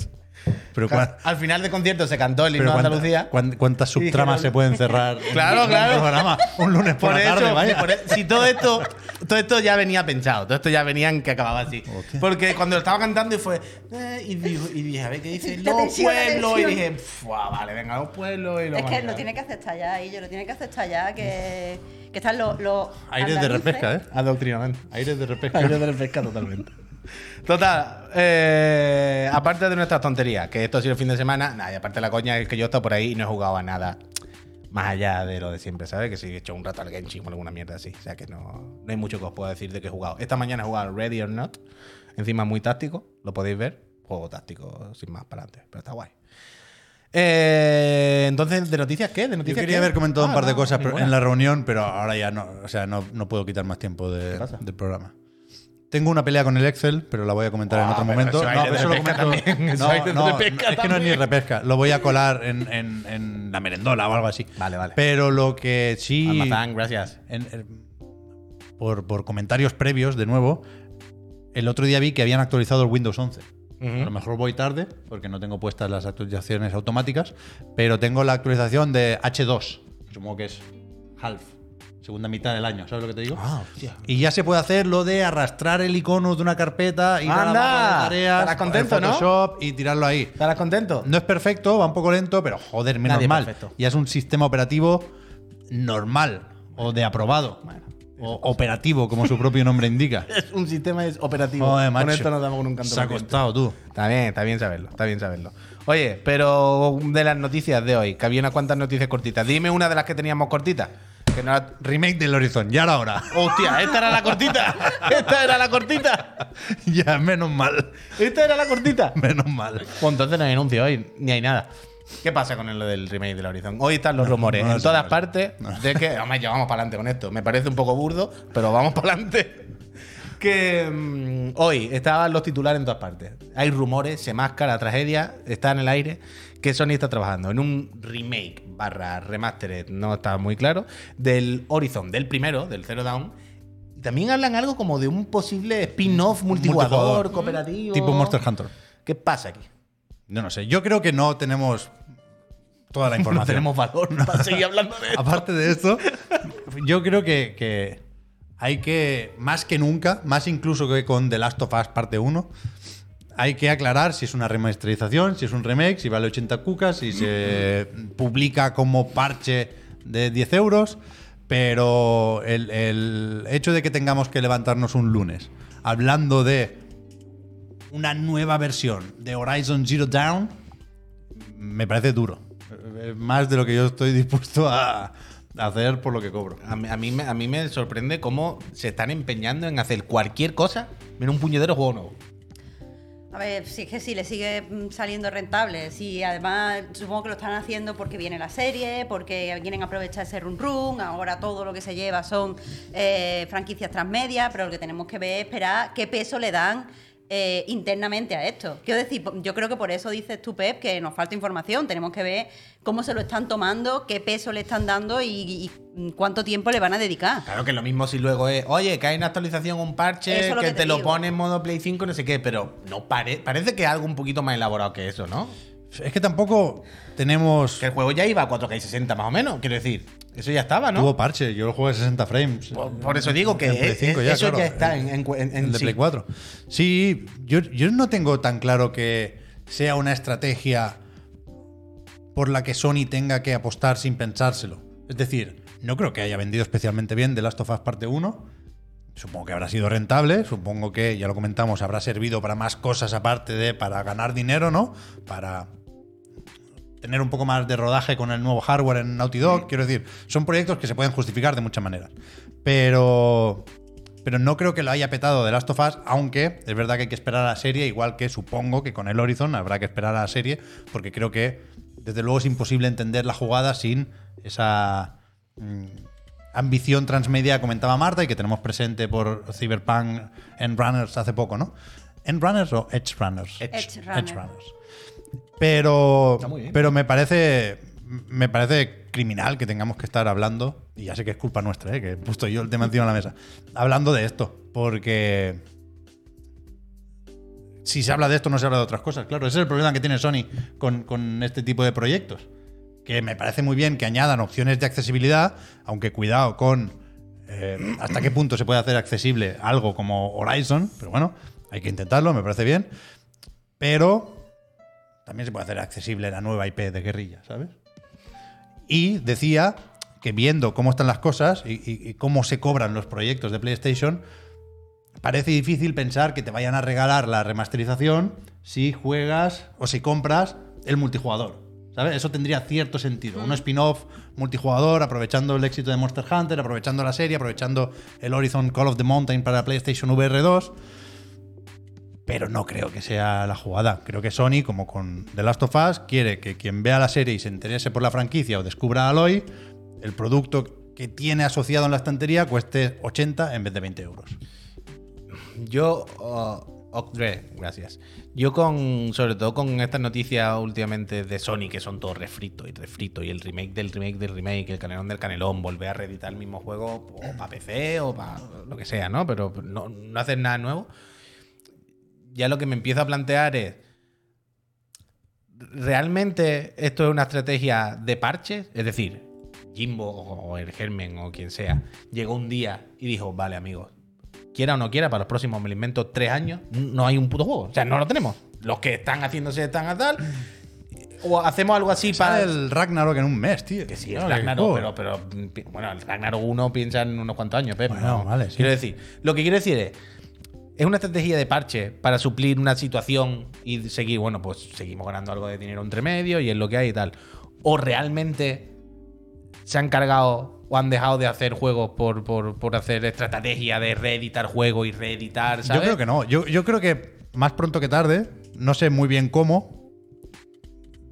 Pero, Ca- cua- Al final del concierto se cantó el himno de cuánta- Andalucía. cuán- ¿cuántas subtramas se pueden cerrar en Claro, un claro. programa un lunes por, la tarde? vaya. por e- si todo esto, todo esto ya venía pensado, todo esto ya venía en que acababa así. Hostia. Porque cuando lo estaba cantando y fue. eh, y, dijo- y dije, a ver qué dice La los tensión, la pueblos. Y tensión. dije, "Fua, vale, venga, los pueblos y los Es que lo tiene que aceptar ya, y yo lo tiene que aceptar ya, que, que están los. los Aires de repesca, ¿eh? Adoctrinamiento. Aires de repesca. Aire de pesca totalmente. Total, eh, aparte de nuestras tonterías, que esto ha sido el fin de semana, nada, y aparte de la coña es que yo he estado por ahí y no he jugado a nada más allá de lo de siempre, ¿sabes? Que si he hecho un rato al Genshin o alguna mierda así. O sea que no, no hay mucho que os pueda decir de que he jugado. Esta mañana he jugado Ready or Not, encima muy táctico, lo podéis ver. Juego táctico sin más para adelante, pero está guay. Eh, entonces, ¿de noticias qué? ¿De Yo quería qué? haber comentado Ah, un par de cosas ninguna. en la reunión, pero ahora ya no, o sea, no, no puedo quitar más tiempo de- del programa. Tengo una pelea con el Excel, pero la voy a comentar en Ah, otro momento. eso No, pero eso lo comento- No, es que no es ni repesca. Lo voy a colar en, en- en la merendola o algo así. Vale, vale. Pero lo que sí. Almazán, gracias. en- en- por, por comentarios previos, de nuevo, el otro día vi que habían actualizado el Windows 11. A lo mejor voy tarde, porque no tengo puestas las actualizaciones automáticas, pero tengo la actualización de H2. Supongo que es half, segunda mitad del año, ¿sabes lo que te digo? Ah, hostia. Y ya se puede hacer lo de arrastrar el icono de una carpeta y dar a la ¡Anda! barra de tareas, Estarás contento, en ¿no? Photoshop y tirarlo ahí. ¿Estarás contento? No es perfecto, va un poco lento, pero joder, menos Nadie es mal. perfecto. Ya es un sistema operativo normal o de aprobado. O operativo, como su propio nombre indica. Es un sistema es operativo. Joder, Con macho. esto nos damos con un canto. Se ha costado, tú. Está bien, está bien saberlo, está bien saberlo. Oye, pero de las noticias de hoy, que había unas cuantas noticias cortitas. Dime una de las que teníamos cortitas. Que no era- Remake del Horizon, ya era hora. Hostia, esta era la cortita. Esta era la cortita. ya, menos mal. Esta era la cortita. Menos mal. Pues entonces no hay anuncio hoy, ni hay nada. ¿Qué pasa con lo del remake del Horizon? Hoy están los rumores no en todas partes de que. Hombre, ya vamos para adelante con esto. Me parece un poco burdo, pero vamos para adelante. Que mm, hoy estaban los titulares en todas partes. Hay rumores, se masca la tragedia, está en el aire, que Sony está trabajando en un remake barra remastered, no está muy claro, del Horizon, del primero, del Zero Dawn. Y también hablan algo como de un posible spin-off multijugador, Multijugador. cooperativo. Tipo Monster Hunter. ¿Qué pasa aquí? Yo no sé. Yo creo que no tenemos toda la No información. tenemos valor para seguir hablando de esto. Aparte de esto, yo creo que, que hay que, más que nunca, más incluso que con The Last of Us parte 1, hay que aclarar si es una remasterización, si es un remake, si vale 80 cucas, si se publica como parche de 10 euros. Pero el, el hecho de que tengamos que levantarnos un lunes hablando de una nueva versión de Horizon Zero Dawn me parece duro. Más de lo que yo estoy dispuesto a hacer por lo que cobro. A mí, a, mí me, a mí me sorprende cómo se están empeñando en hacer cualquier cosa menos un puñetero juego nuevo. A ver, si es que sí, le sigue mm, saliendo rentable. Sí, además supongo que lo están haciendo porque viene la serie, porque quieren aprovechar ese run run. Ahora todo lo que se lleva son eh, franquicias transmedia, pero lo que tenemos que ver es esperar qué peso le dan eh, internamente a esto. Quiero decir, yo creo que por eso dices tú, Pep, que nos falta información. Tenemos que ver cómo se lo están tomando, qué peso le están dando y, y cuánto tiempo le van a dedicar. Claro que lo mismo si luego es, oye, que hay una actualización, un parche, es que, que te, te lo pone en modo Play 5, no sé qué, pero no pare- parece que es algo un poquito más elaborado que eso, ¿no? Es que tampoco tenemos. Que el juego ya iba a 4K y 60 más o menos, quiero decir, eso ya estaba, ¿no? Tuvo parche, yo lo jugué a 60 frames. Por, por eso digo que En Play es- 5 es- eso claro. ya está en, en, en- en el de sí. Play 4. Sí, yo, yo no tengo tan claro que sea una estrategia por la que Sony tenga que apostar sin pensárselo. Es decir, no creo que haya vendido especialmente bien The Last of Us Parte 1. Supongo que habrá sido rentable, supongo que, ya lo comentamos, habrá servido para más cosas aparte de para ganar dinero, ¿no? Para tener un poco más de rodaje con el nuevo hardware en Naughty Dog. Quiero decir, son proyectos que se pueden justificar de muchas maneras. Pero, pero no creo que lo haya petado de Last of Us, aunque es verdad que hay que esperar a la serie, igual que supongo que con el Horizon habrá que esperar a la serie, porque creo que desde luego es imposible entender la jugada sin esa mm, ambición transmedia que comentaba Marta y que tenemos presente por Cyberpunk en Runners hace poco, ¿no? ¿En Runners o Edge Runners? Edge Runner. Runners. Pero, pero me parece me parece criminal que tengamos que estar hablando, y ya sé que es culpa nuestra, ¿eh? que he puesto yo el tema encima de la mesa, hablando de esto, porque si se habla de esto no se habla de otras cosas. Claro, ese es el problema que tiene Sony con, con este tipo de proyectos, que me parece muy bien que añadan opciones de accesibilidad, aunque cuidado con eh, hasta qué punto se puede hacer accesible algo como Horizon, pero bueno, hay que intentarlo, me parece bien, pero también se puede hacer accesible la nueva IP de guerrilla, ¿sabes? Y decía que viendo cómo están las cosas y, y- y cómo se cobran los proyectos de PlayStation, parece difícil pensar que te vayan a regalar la remasterización si juegas o si compras el multijugador. ¿Sabes? Eso tendría cierto sentido. Un spin-off multijugador, aprovechando el éxito de Monster Hunter, aprovechando la serie, aprovechando el Horizon Call of the Mountain para PlayStation VR 2 pero no creo que sea la jugada. Creo que Sony, como con The Last of Us, quiere que quien vea la serie y se interese por la franquicia o descubra a Aloy, el producto que tiene asociado en la estantería cueste 80 en vez de 20 euros. Yo, oh, Octre, gracias. Yo con, sobre todo con estas noticias últimamente de Sony, que son todo refrito y refrito, y el remake del remake del remake, el canelón del canelón, volver a reeditar el mismo juego o para PC o para lo que sea, ¿no? Pero no, no hacer nada nuevo. Ya lo que me empiezo a plantear es, ¿realmente esto es una estrategia de parches? Es decir, Jimbo o el Germen o quien sea, llegó un día y dijo, vale amigos, quiera o no quiera, para los próximos, me lo invento, tres años, no hay un puto juego. O sea, no lo tenemos. Los que están haciéndose están a tal. O hacemos algo así para. El Ragnarok en un mes, tío. Que sí, Claro, Ragnarok, pero, Bueno, el Ragnarok 1 piensa en unos cuantos años, pero. Bueno, no. vale, sí. Quiero decir, lo que quiero decir es. Es una estrategia de parche para suplir una situación y seguir, bueno, pues seguimos ganando algo de dinero entre medio y es lo que hay y tal. O realmente se han cargado o han dejado de hacer juegos por, por, por hacer estrategia de reeditar juegos y reeditar, ¿sabes? Yo creo que no. Yo, yo creo que más pronto que tarde, no sé muy bien cómo,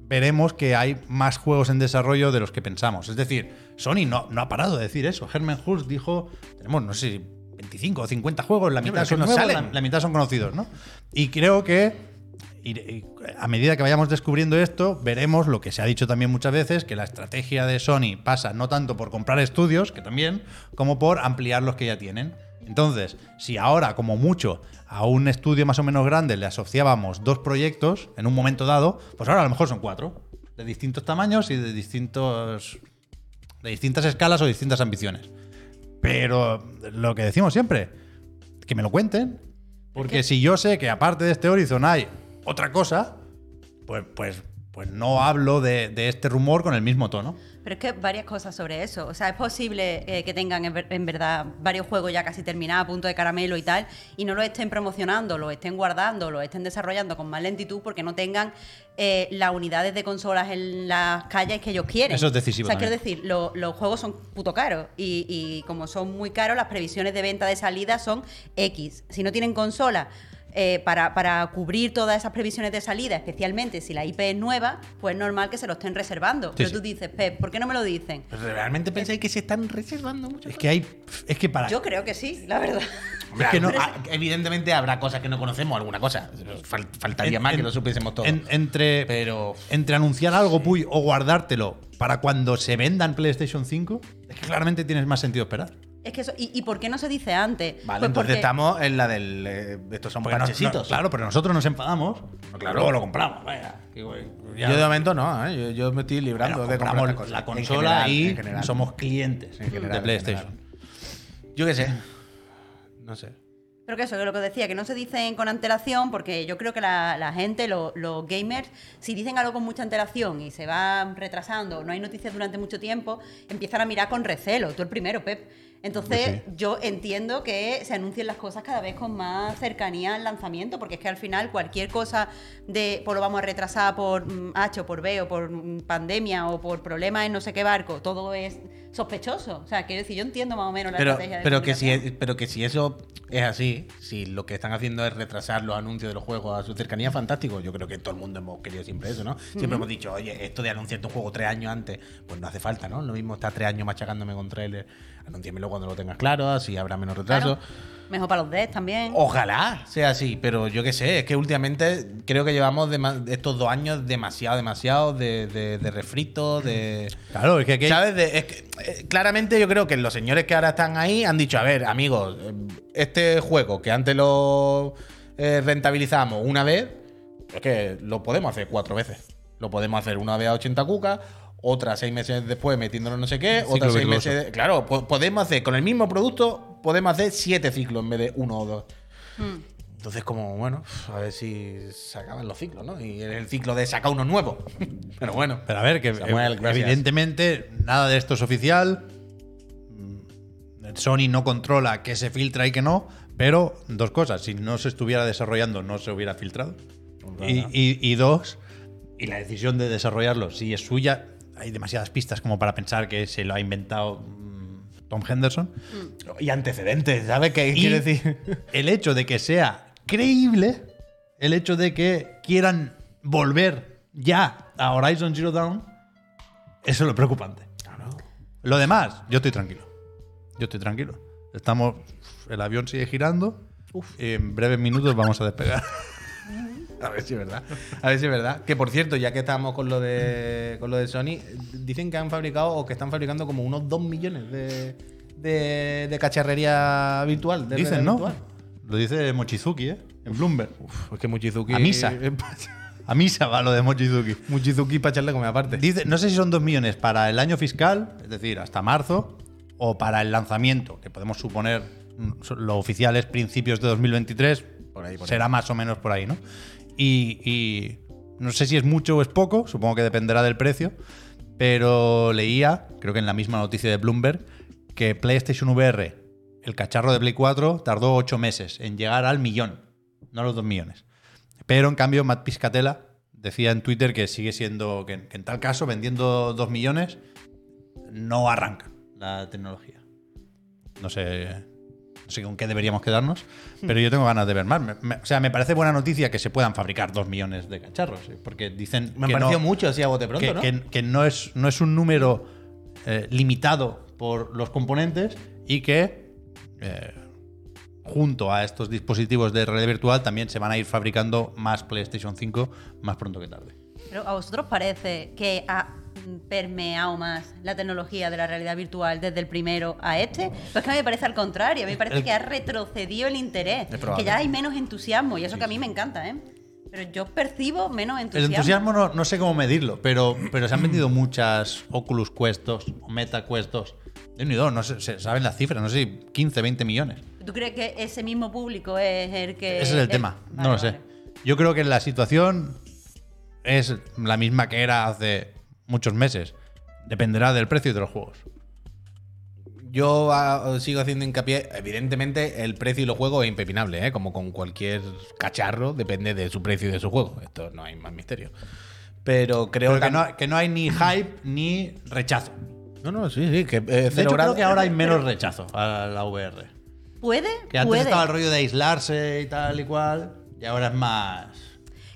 veremos que hay más juegos en desarrollo de los que pensamos. Es decir, Sony no, no ha parado de decir eso. Herman Hulst dijo, tenemos, no sé, si 25 o 50 juegos, la mitad son nuevos, la, la mitad son conocidos, ¿no? Y creo que a medida que vayamos descubriendo esto, veremos lo que se ha dicho también muchas veces, que la estrategia de Sony pasa no tanto por comprar estudios, que también, como por ampliar los que ya tienen. Entonces, si ahora, como mucho, a un estudio más o menos grande le asociábamos dos proyectos en un momento dado, pues ahora a lo mejor son cuatro, de distintos tamaños y de distintos. de distintas escalas o distintas ambiciones. Pero lo que decimos siempre, que me lo cuenten. Porque si yo sé que aparte de este Horizon hay otra cosa, pues, pues, pues no hablo de, de este rumor con el mismo tono. Pero es que varias cosas sobre eso. O sea, es posible eh, que tengan en, ver- en verdad varios juegos ya casi terminados, a punto de caramelo y tal, y no lo estén promocionando, lo estén guardando, lo estén desarrollando con más lentitud porque no tengan eh, las unidades de consolas en las calles que ellos quieren. Eso es decisivo O sea, también. quiero decir, lo- los juegos son puto caros y, y como son muy caros, las previsiones de venta de salida son X. Si no tienen consola eh, para, para cubrir todas esas previsiones de salida, especialmente si la IP es nueva, pues es normal que se lo estén reservando. Pero sí. tú dices, Pep, ¿por qué no me lo dicen? ¿Pero ¿Realmente pensáis que se están reservando mucho? Es que hay, Es que para. Yo creo que sí, la verdad. Hombre, Es que no- ah, evidentemente habrá cosas que no conocemos, alguna cosa. Fal- faltaría en- más que en- lo supiésemos todo. en- entre, Pero entre anunciar algo, Puy, o guardártelo para cuando se venda en PlayStation 5, es que claramente tienes más sentido esperar. Es que eso, y, y por qué no se dice antes? Vale, Pues entonces porque- estamos en la del. eh, estos son Porque no- parchecitos. no- claro, pero nosotros nos enfadamos. claro. Luego lo compramos. Vaya, ya- Yo de momento no, ¿eh? yo, yo me estoy librando Bueno, de comprar cosas. la En consola general, y en general. somos clientes En general, de en PlayStation. Yo qué sé. No sé. Pero que eso, que lo que decía, que no se dicen con antelación, porque yo creo que la, la gente, lo- los gamers, si dicen algo con mucha antelación y se va retrasando, no hay noticias durante mucho tiempo, empiezan a mirar con recelo. Tú el primero, Pep. Entonces, yo entiendo que se anuncien las cosas cada vez con más cercanía al lanzamiento, porque es que al final cualquier cosa de, pues lo vamos a retrasar por mm, H o por B o por mm, pandemia o por problemas en no sé qué barco, todo es sospechoso. O sea, quiero decir, yo entiendo más o menos la Pero, estrategia de pero, que si es- pero que si eso es así, si lo que están haciendo es retrasar los anuncios de los juegos a su cercanía, fantástico. Yo creo que todo el mundo hemos querido siempre eso, ¿no? Siempre hemos dicho, oye, esto de anunciarte un juego tres años antes, pues no hace falta, ¿no? Lo mismo está tres años machacándome con trailer. Anúnciamelo cuando lo tengas claro, así habrá menos retraso. Claro. Mejor para los devs también. Ojalá sea así, pero yo qué sé, es que últimamente creo que llevamos estos dos años demasiado, demasiado de, de, de refrito, de... Claro, es que aquí ¿Sabes? De- es que, eh, claramente yo creo que los señores que ahora están ahí han dicho, a ver, amigos, eh, este juego que antes lo eh, rentabilizamos una vez, es que lo podemos hacer cuatro veces. Lo podemos hacer una vez a 80 cucas, otra seis meses después metiéndolo no sé qué, Ciclo otra seis virtuoso. meses... Claro, po- podemos hacer con el mismo producto, podemos hacer siete ciclos en vez de uno o dos. Mm. Entonces, como, bueno, a ver si se acaban los ciclos, ¿no? Y el ciclo de sacar uno nuevo. Pero bueno. Pero a ver, que Samuel, ev- gracias. evidentemente nada de esto es oficial. Mm, Sony no controla qué se filtra y qué no, pero dos cosas. Si no se estuviera desarrollando, no se hubiera filtrado. Y, y- y dos, y la decisión de desarrollarlo, si es suya, hay demasiadas pistas como para pensar que se lo ha inventado mm, Tom Henderson. Y antecedentes, ¿sabes qué quiere decir? el hecho de que sea creíble, el hecho de que quieran volver ya a Horizon Zero Dawn, eso es lo preocupante. Lo demás, yo estoy tranquilo. Yo estoy tranquilo. Estamos. El avión sigue girando. y en breves minutos vamos a despegar. A ver si es verdad. A ver si es verdad. Que por cierto, ya que estamos con lo de con lo de Sony, dicen que han fabricado o que están fabricando como unos 2 millones de, de, de cacharrería virtual. De Dicen, ¿no? virtual. Lo dice Mochizuki, ¿eh? En Bloomberg. Uf, es que Mochizuki. A misa. A misa va lo de Mochizuki. Mochizuki para echarle como aparte. Dice, no sé si son 2 millones para el año fiscal, es decir, hasta marzo, o para el lanzamiento, que podemos suponer mm, son los oficiales principios de 2023, Por ahí, por ahí. será más o menos por ahí, ¿no? Y, no sé si es mucho o es poco, supongo que dependerá del precio, pero leía, creo que en la misma noticia de Bloomberg, que PlayStation VR, el cacharro de Play 4, tardó 8 meses en llegar al millón, no a los 2 millones. Pero en cambio, Matt Piscatella decía en Twitter que sigue siendo, que, que en tal caso, vendiendo 2 millones, no arranca la tecnología. No sé, no sé con qué deberíamos quedarnos, pero yo tengo ganas de ver más. Me- me- o sea, me parece buena noticia que se puedan fabricar 2 millones de cacharros, ¿eh? porque dicen Me que no, mucho así a bote pronto, que, ¿no? que- que no, es, no es un número eh, limitado por los componentes y que eh, junto a estos dispositivos de realidad virtual también se van a ir fabricando más PlayStation 5 más pronto que tarde. Pero a vosotros parece que ha permeado más la tecnología de la realidad virtual desde el primero a este? Pues que a mí me parece al contrario, a mí me parece El- que ha retrocedido el interés, que ya hay menos entusiasmo y eso que a mí me encanta, ¿eh? Pero yo percibo menos El entusiasmo. entusiasmo no, no sé cómo medirlo, pero, pero se han vendido muchas Oculus Quest 2 o Meta Quest 2. De un y dos, no sé, se saben las cifras, no sé si 15, 20 millones. ¿Tú crees que ese mismo público es el que... Ese es el tema, vale, no lo sé. Yo creo que la situación es la misma que era hace muchos meses. Dependerá del precio de los juegos. Yo ah, sigo haciendo hincapié. Evidentemente, el precio y los juegos es impepinable, ¿eh? Como con cualquier cacharro, depende de su precio y de su juego. Esto no hay más misterio. Pero creo Pero que no, que no hay ni hype ni rechazo. No, no, sí, sí. Que, eh, De hecho, grado- creo que ahora hay menos rechazo a la VR. ¿Puede? Que antes Puede. estaba el rollo de aislarse y tal y cual, y ahora es más.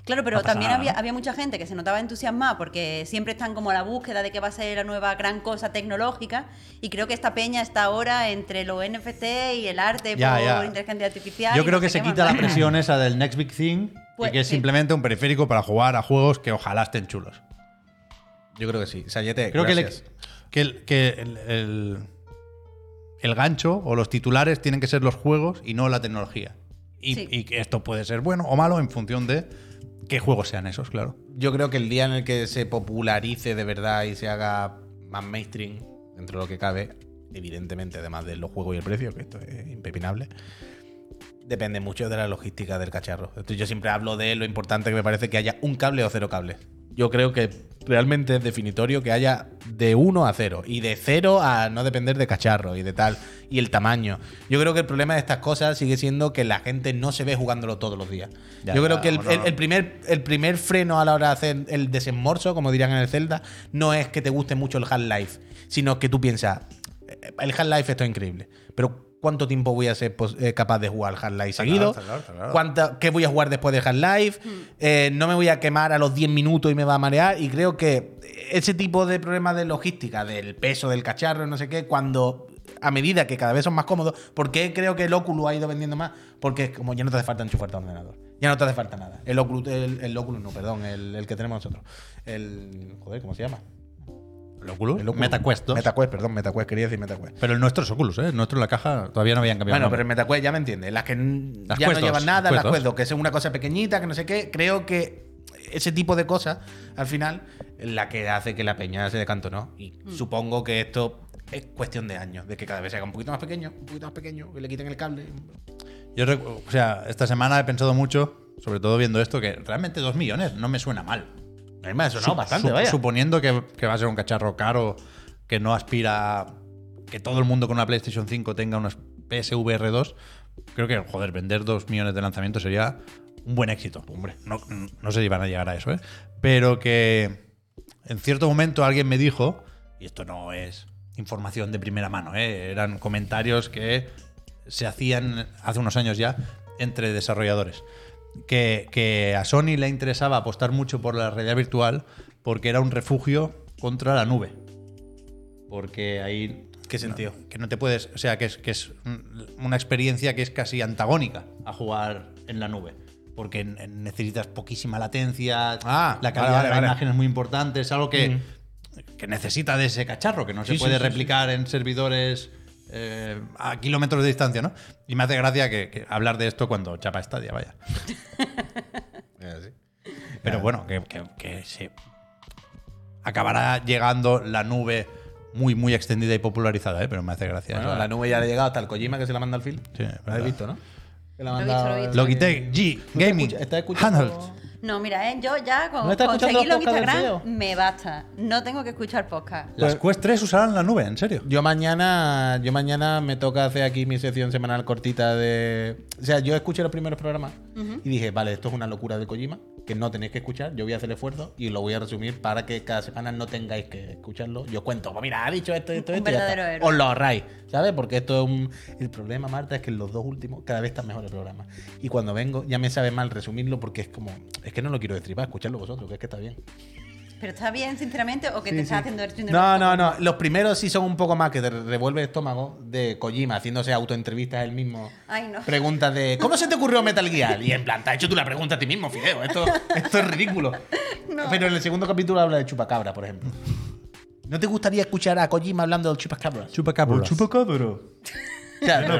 Claro, pero también había, había mucha gente que se notaba entusiasmada porque siempre están como a la búsqueda de qué va a ser la nueva gran cosa tecnológica. Y creo que esta peña está ahora entre los NFT y el arte Ya, por ya. inteligencia artificial. Yo creo no que se quita más. la presión esa del Next Big Thing Pues, y que es sí. simplemente un periférico para jugar a juegos que ojalá estén chulos. Yo creo que sí. Sayete, Creo que, el, gracias. que, el, que el- el- el gancho o los titulares tienen que ser los juegos y no la tecnología. Y, Sí. y que esto puede ser bueno o malo en función de qué juegos sean esos, claro. Yo creo que el día en el que se popularice de verdad y se haga más mainstream, dentro de lo que cabe, evidentemente, además de los juegos y el precio, que esto es impepinable, depende mucho de la logística del cacharro. Entonces, yo siempre hablo de lo importante que me parece que haya un cable o cero cables. Yo creo que realmente es definitorio que haya de 1 a 0 y de 0 a no depender de cacharro y de tal y el tamaño. Yo creo que el problema de estas cosas sigue siendo que la gente no se ve jugándolo todos los días. Ya, Yo creo ya, que el, no, no. el- el primer, el primer freno a la hora de hacer el desembolso, como dirían en el Zelda, no es que te guste mucho el Half-Life, sino que tú piensas, "Eh, el Half-Life esto es increíble, pero ¿cuánto tiempo voy a ser eh, capaz de jugar Half-Life Está seguido? claro, está claro, está claro. ¿Cuánta- ¿Qué voy a jugar después de Half-Life? Eh, no me voy a quemar a los 10 minutos y me va a marear. Y creo que ese tipo de problemas de logística, del peso del cacharro, no sé qué, cuando a medida que cada vez son más cómodos, ¿por qué creo que el Oculus ha ido vendiendo más? Porque es como ya no te hace falta enchufarte a un ordenador. Ya no te hace falta nada. El Oculus, el, el Oculus no, perdón, el, el que tenemos nosotros. El. Joder, ¿cómo se llama? ¿El Oculus? El Oculus. MetaQuest 2. MetaQuest, perdón, MetaQuest, quería decir MetaQuest. Pero el nuestro es Oculus, ¿eh? El nuestro en la caja todavía no habían cambiado. Bueno, el pero nombre. MetaQuest ya me entiendes. Las que Las ya Quest no llevan 2, nada, las 2. Quest 2, que es una cosa pequeñita, que no sé qué. Creo que ese tipo de cosas, al final, es la que hace que la peña se decantonó. Y supongo que esto es cuestión de años, de que cada vez se haga un poquito más pequeño, un poquito más pequeño, que le quiten el cable. Yo, o sea, esta semana he pensado mucho, sobre todo viendo esto, que realmente dos millones no me suena mal. A mí me ha sonado Sup- bastante, vaya. Suponiendo que, que va a ser un cacharro caro, que no aspira a que todo el mundo con una PlayStation 5 tenga unas PSVR 2, creo que, joder, vender dos millones de lanzamientos sería un buen éxito. Hombre, no, no sé si van a llegar a eso, ¿eh? Pero que en cierto momento alguien me dijo, y esto no es información de primera mano, ¿eh? eran comentarios que se hacían hace unos años ya entre desarrolladores. Que, que a Sony le interesaba apostar mucho por la realidad virtual porque era un refugio contra la nube. Porque ahí. ¿Qué sentido? Que no te puedes. O sea, que es, que es un- una experiencia que es casi antagónica a jugar en la nube. Porque necesitas poquísima latencia, Ah, la calidad vale, de la vale. imagen es muy importante, es algo que, que necesita de ese cacharro, que no se Sí, puede sí, sí. replicar en servidores eh, a kilómetros de distancia, ¿no? Y me hace gracia que, que hablar de esto cuando chapa estadia, vaya. Pero bueno, que, que- que se acabará llegando la nube muy, muy extendida y popularizada, ¿eh? pero me hace gracia. Bueno, eso. la nube ya le ha llegado hasta el Kojima que se la manda al film. Sí, lo habéis visto, ¿no? Que la Lo he manda- visto, lo he visto. Logitech G ¿Tú te Gaming escucha- ¿Estás escuchando? No, mira, ¿eh? yo ya con ¿No estás escuchando conseguirlo en Instagram me basta. No tengo que escuchar podcast. Las Quest 3 usarán la nube, en serio. Yo mañana, yo mañana me toca hacer aquí mi sección semanal cortita de. O sea, yo escuché los primeros programas y dije, vale, esto es una locura de Kojima, que no tenéis que escuchar. Yo voy a hacer el esfuerzo y lo voy a resumir para que cada semana no tengáis que escucharlo. Yo cuento, pues mira, ha dicho esto, esto, Un esto. está. verdadero. Os lo ahorráis, ¿sabes? Porque esto es un. El problema, Marta, es que en los dos últimos cada vez están mejor el programa. Y cuando vengo, ya me sabe mal resumirlo porque es como. Es que no lo quiero destripar, escucharlo vosotros, que es que está bien. ¿Pero está bien, sinceramente, o que te estás haciendo el No, no, no. Los primeros sí son un poco más que te revuelve el estómago de Kojima haciéndose autoentrevistas él mismo. Ay, no. Preguntas de ¿Cómo se te ocurrió Metal Gear? Y en plan, te has hecho tú la pregunta a ti mismo, Fideo. Esto, esto es ridículo. Pero en el segundo capítulo habla de chupacabra, por ejemplo. ¿No te gustaría escuchar a Kojima hablando del chupacabra? Chupacabras. Claro,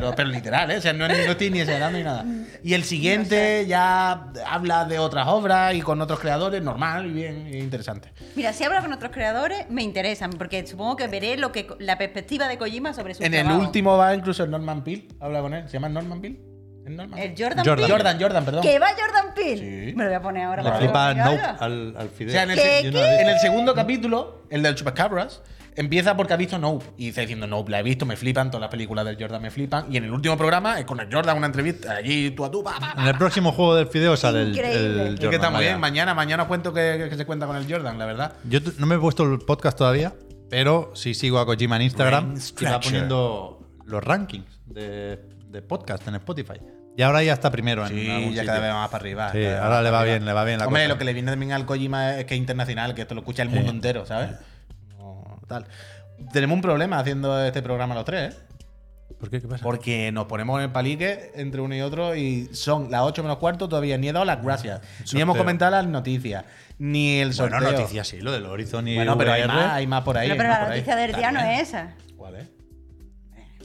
No pero, literal, ¿eh? O sea, no, no estoy ni exagerando ni nada. Y el siguiente ya habla de otras obras y con otros creadores, normal y bien y interesante. Mira, si hablo con otros creadores, me interesan, porque supongo que veré lo que la perspectiva de Kojima sobre su En el último va incluso el Norman Peel. Habla con él. ¿Se llama Norman Peel? El Jordan, Jordan. Peele. Jordan, Jordan, perdón. ¿Que va Jordan Peele? Sí. Me lo voy a poner ahora. Le para flipa haga. al, al Fidel. O sea, en el, ¿Qué, se- qué? Yo no la he en visto. el segundo capítulo, el del Chupacabras, empieza porque ha visto Nope. Y está diciendo, Nope, la he visto, me flipan, todas las películas del Jordan me flipan. Y en el último programa es con el Jordan, una entrevista allí tú a tú, pa, pa, pa. En el próximo juego del Fideo sale el, Increíble. el Es que está muy vaya. bien. Mañana, mañana os cuento que, que se cuenta con el Jordan, la verdad. Yo t- no me he puesto el podcast todavía, pero sí sigo a Kojima en Instagram Brain y va poniendo los rankings de, de podcast en Spotify. Y ahora ya está primero en Sí, algún ya sitio. cada vez más para arriba. Sí, ahora le va arriba. bien, le va bien la Hombre, cosa. lo que le viene también al Kojima es que es internacional, que esto lo escucha el mundo entero, ¿sabes? No, tal. Tenemos un problema haciendo este programa los tres, ¿eh? ¿Por qué? ¿Qué pasa? Porque nos ponemos en el palique entre uno y otro y son las 8 menos cuarto, todavía ni he dado las gracias. Ni hemos comentado las noticias, ni el sorteo. Bueno, noticias sí, lo del Horizon y Bueno, pero hay más, hay más por ahí. Pero, pero la noticia del día no es esa. ¿Cuál es?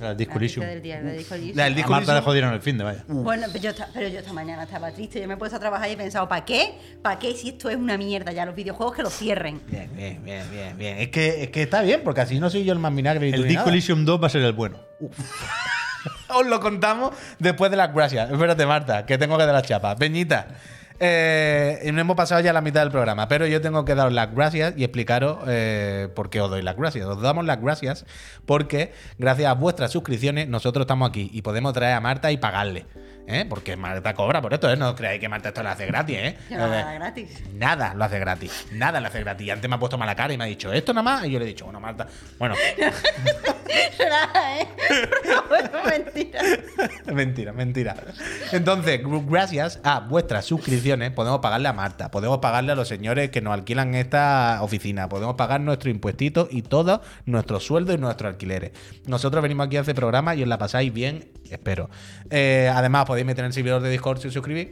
El Disco La del día, la Disco. La del Disco Marta le jodieron el fin de vaya. Bueno, pero yo, esta- pero yo esta mañana estaba triste. Yo me he puesto a trabajar y he pensado, ¿para qué? ¿Para qué si esto es una mierda ya? Los videojuegos que lo cierren. Bien, bien, bien, bien, bien. Es que, es que está bien, porque así no soy yo el más vinagre. El Disco. Elysium 2 va a ser el bueno. Os lo contamos después de las gracias. Espérate, Marta, que tengo que dar las chapas. Peñita, eh, no hemos pasado ya la mitad del programa, pero yo tengo que daros las gracias y explicaros eh, por qué os doy las gracias. Os damos las gracias porque, gracias a vuestras suscripciones, nosotros estamos aquí y podemos traer a Marta y pagarle. ¿Eh? Porque Marta cobra por esto, ¿eh? No creáis que Marta esto lo hace gratis, ¿eh? Eh, nada gratis. Nada lo hace gratis. Nada lo hace gratis. Y antes me ha puesto mala cara y me ha dicho, ¿esto nada más? Y yo le he dicho, bueno, Marta, bueno, Nada, ¿eh? No, mentira. mentira, mentira. Entonces, gr- gracias a vuestras suscripciones, podemos pagarle a Marta, podemos pagarle a los señores que nos alquilan esta oficina, podemos pagar nuestro impuestito y todos nuestros sueldos y nuestros alquileres. Nosotros venimos aquí a hacer programa y os la pasáis bien, espero. Eh, además, podéis meter en el servidor de Discord si os suscribís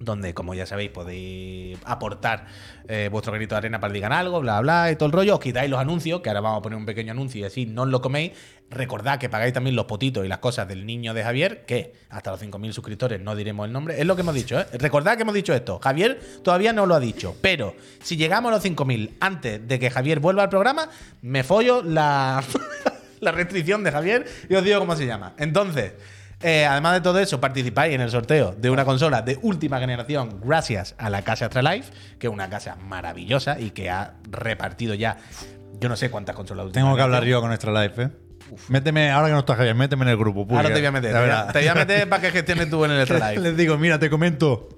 donde, como ya sabéis, podéis aportar eh, vuestro granito de arena para que digan algo, bla, bla, y todo el rollo. Os quitáis los anuncios, que ahora vamos a poner un pequeño anuncio y así no os lo coméis. Recordad que pagáis también los potitos y las cosas del niño de Javier, que hasta los 5.000 suscriptores no diremos el nombre. Es lo que hemos dicho, ¿eh? Recordad que hemos dicho esto. Javier todavía no lo ha dicho, pero si llegamos a los 5.000 antes de que Javier vuelva al programa, me follo la, la restricción de Javier y os digo cómo se llama. Entonces... Eh, además de todo eso, participáis en el sorteo de una consola de última generación gracias a la casa Astralife, que es una casa maravillosa y que ha repartido ya yo no sé cuántas consolas Tengo que hablar yo con Extra Life, ¿eh? Méteme, ahora que no está Javier, méteme en el grupo. Ahora te voy a meter. la Te voy a, verdad. te voy a meter para que gestiones tú en el Astralife. Les digo, mira, te comento.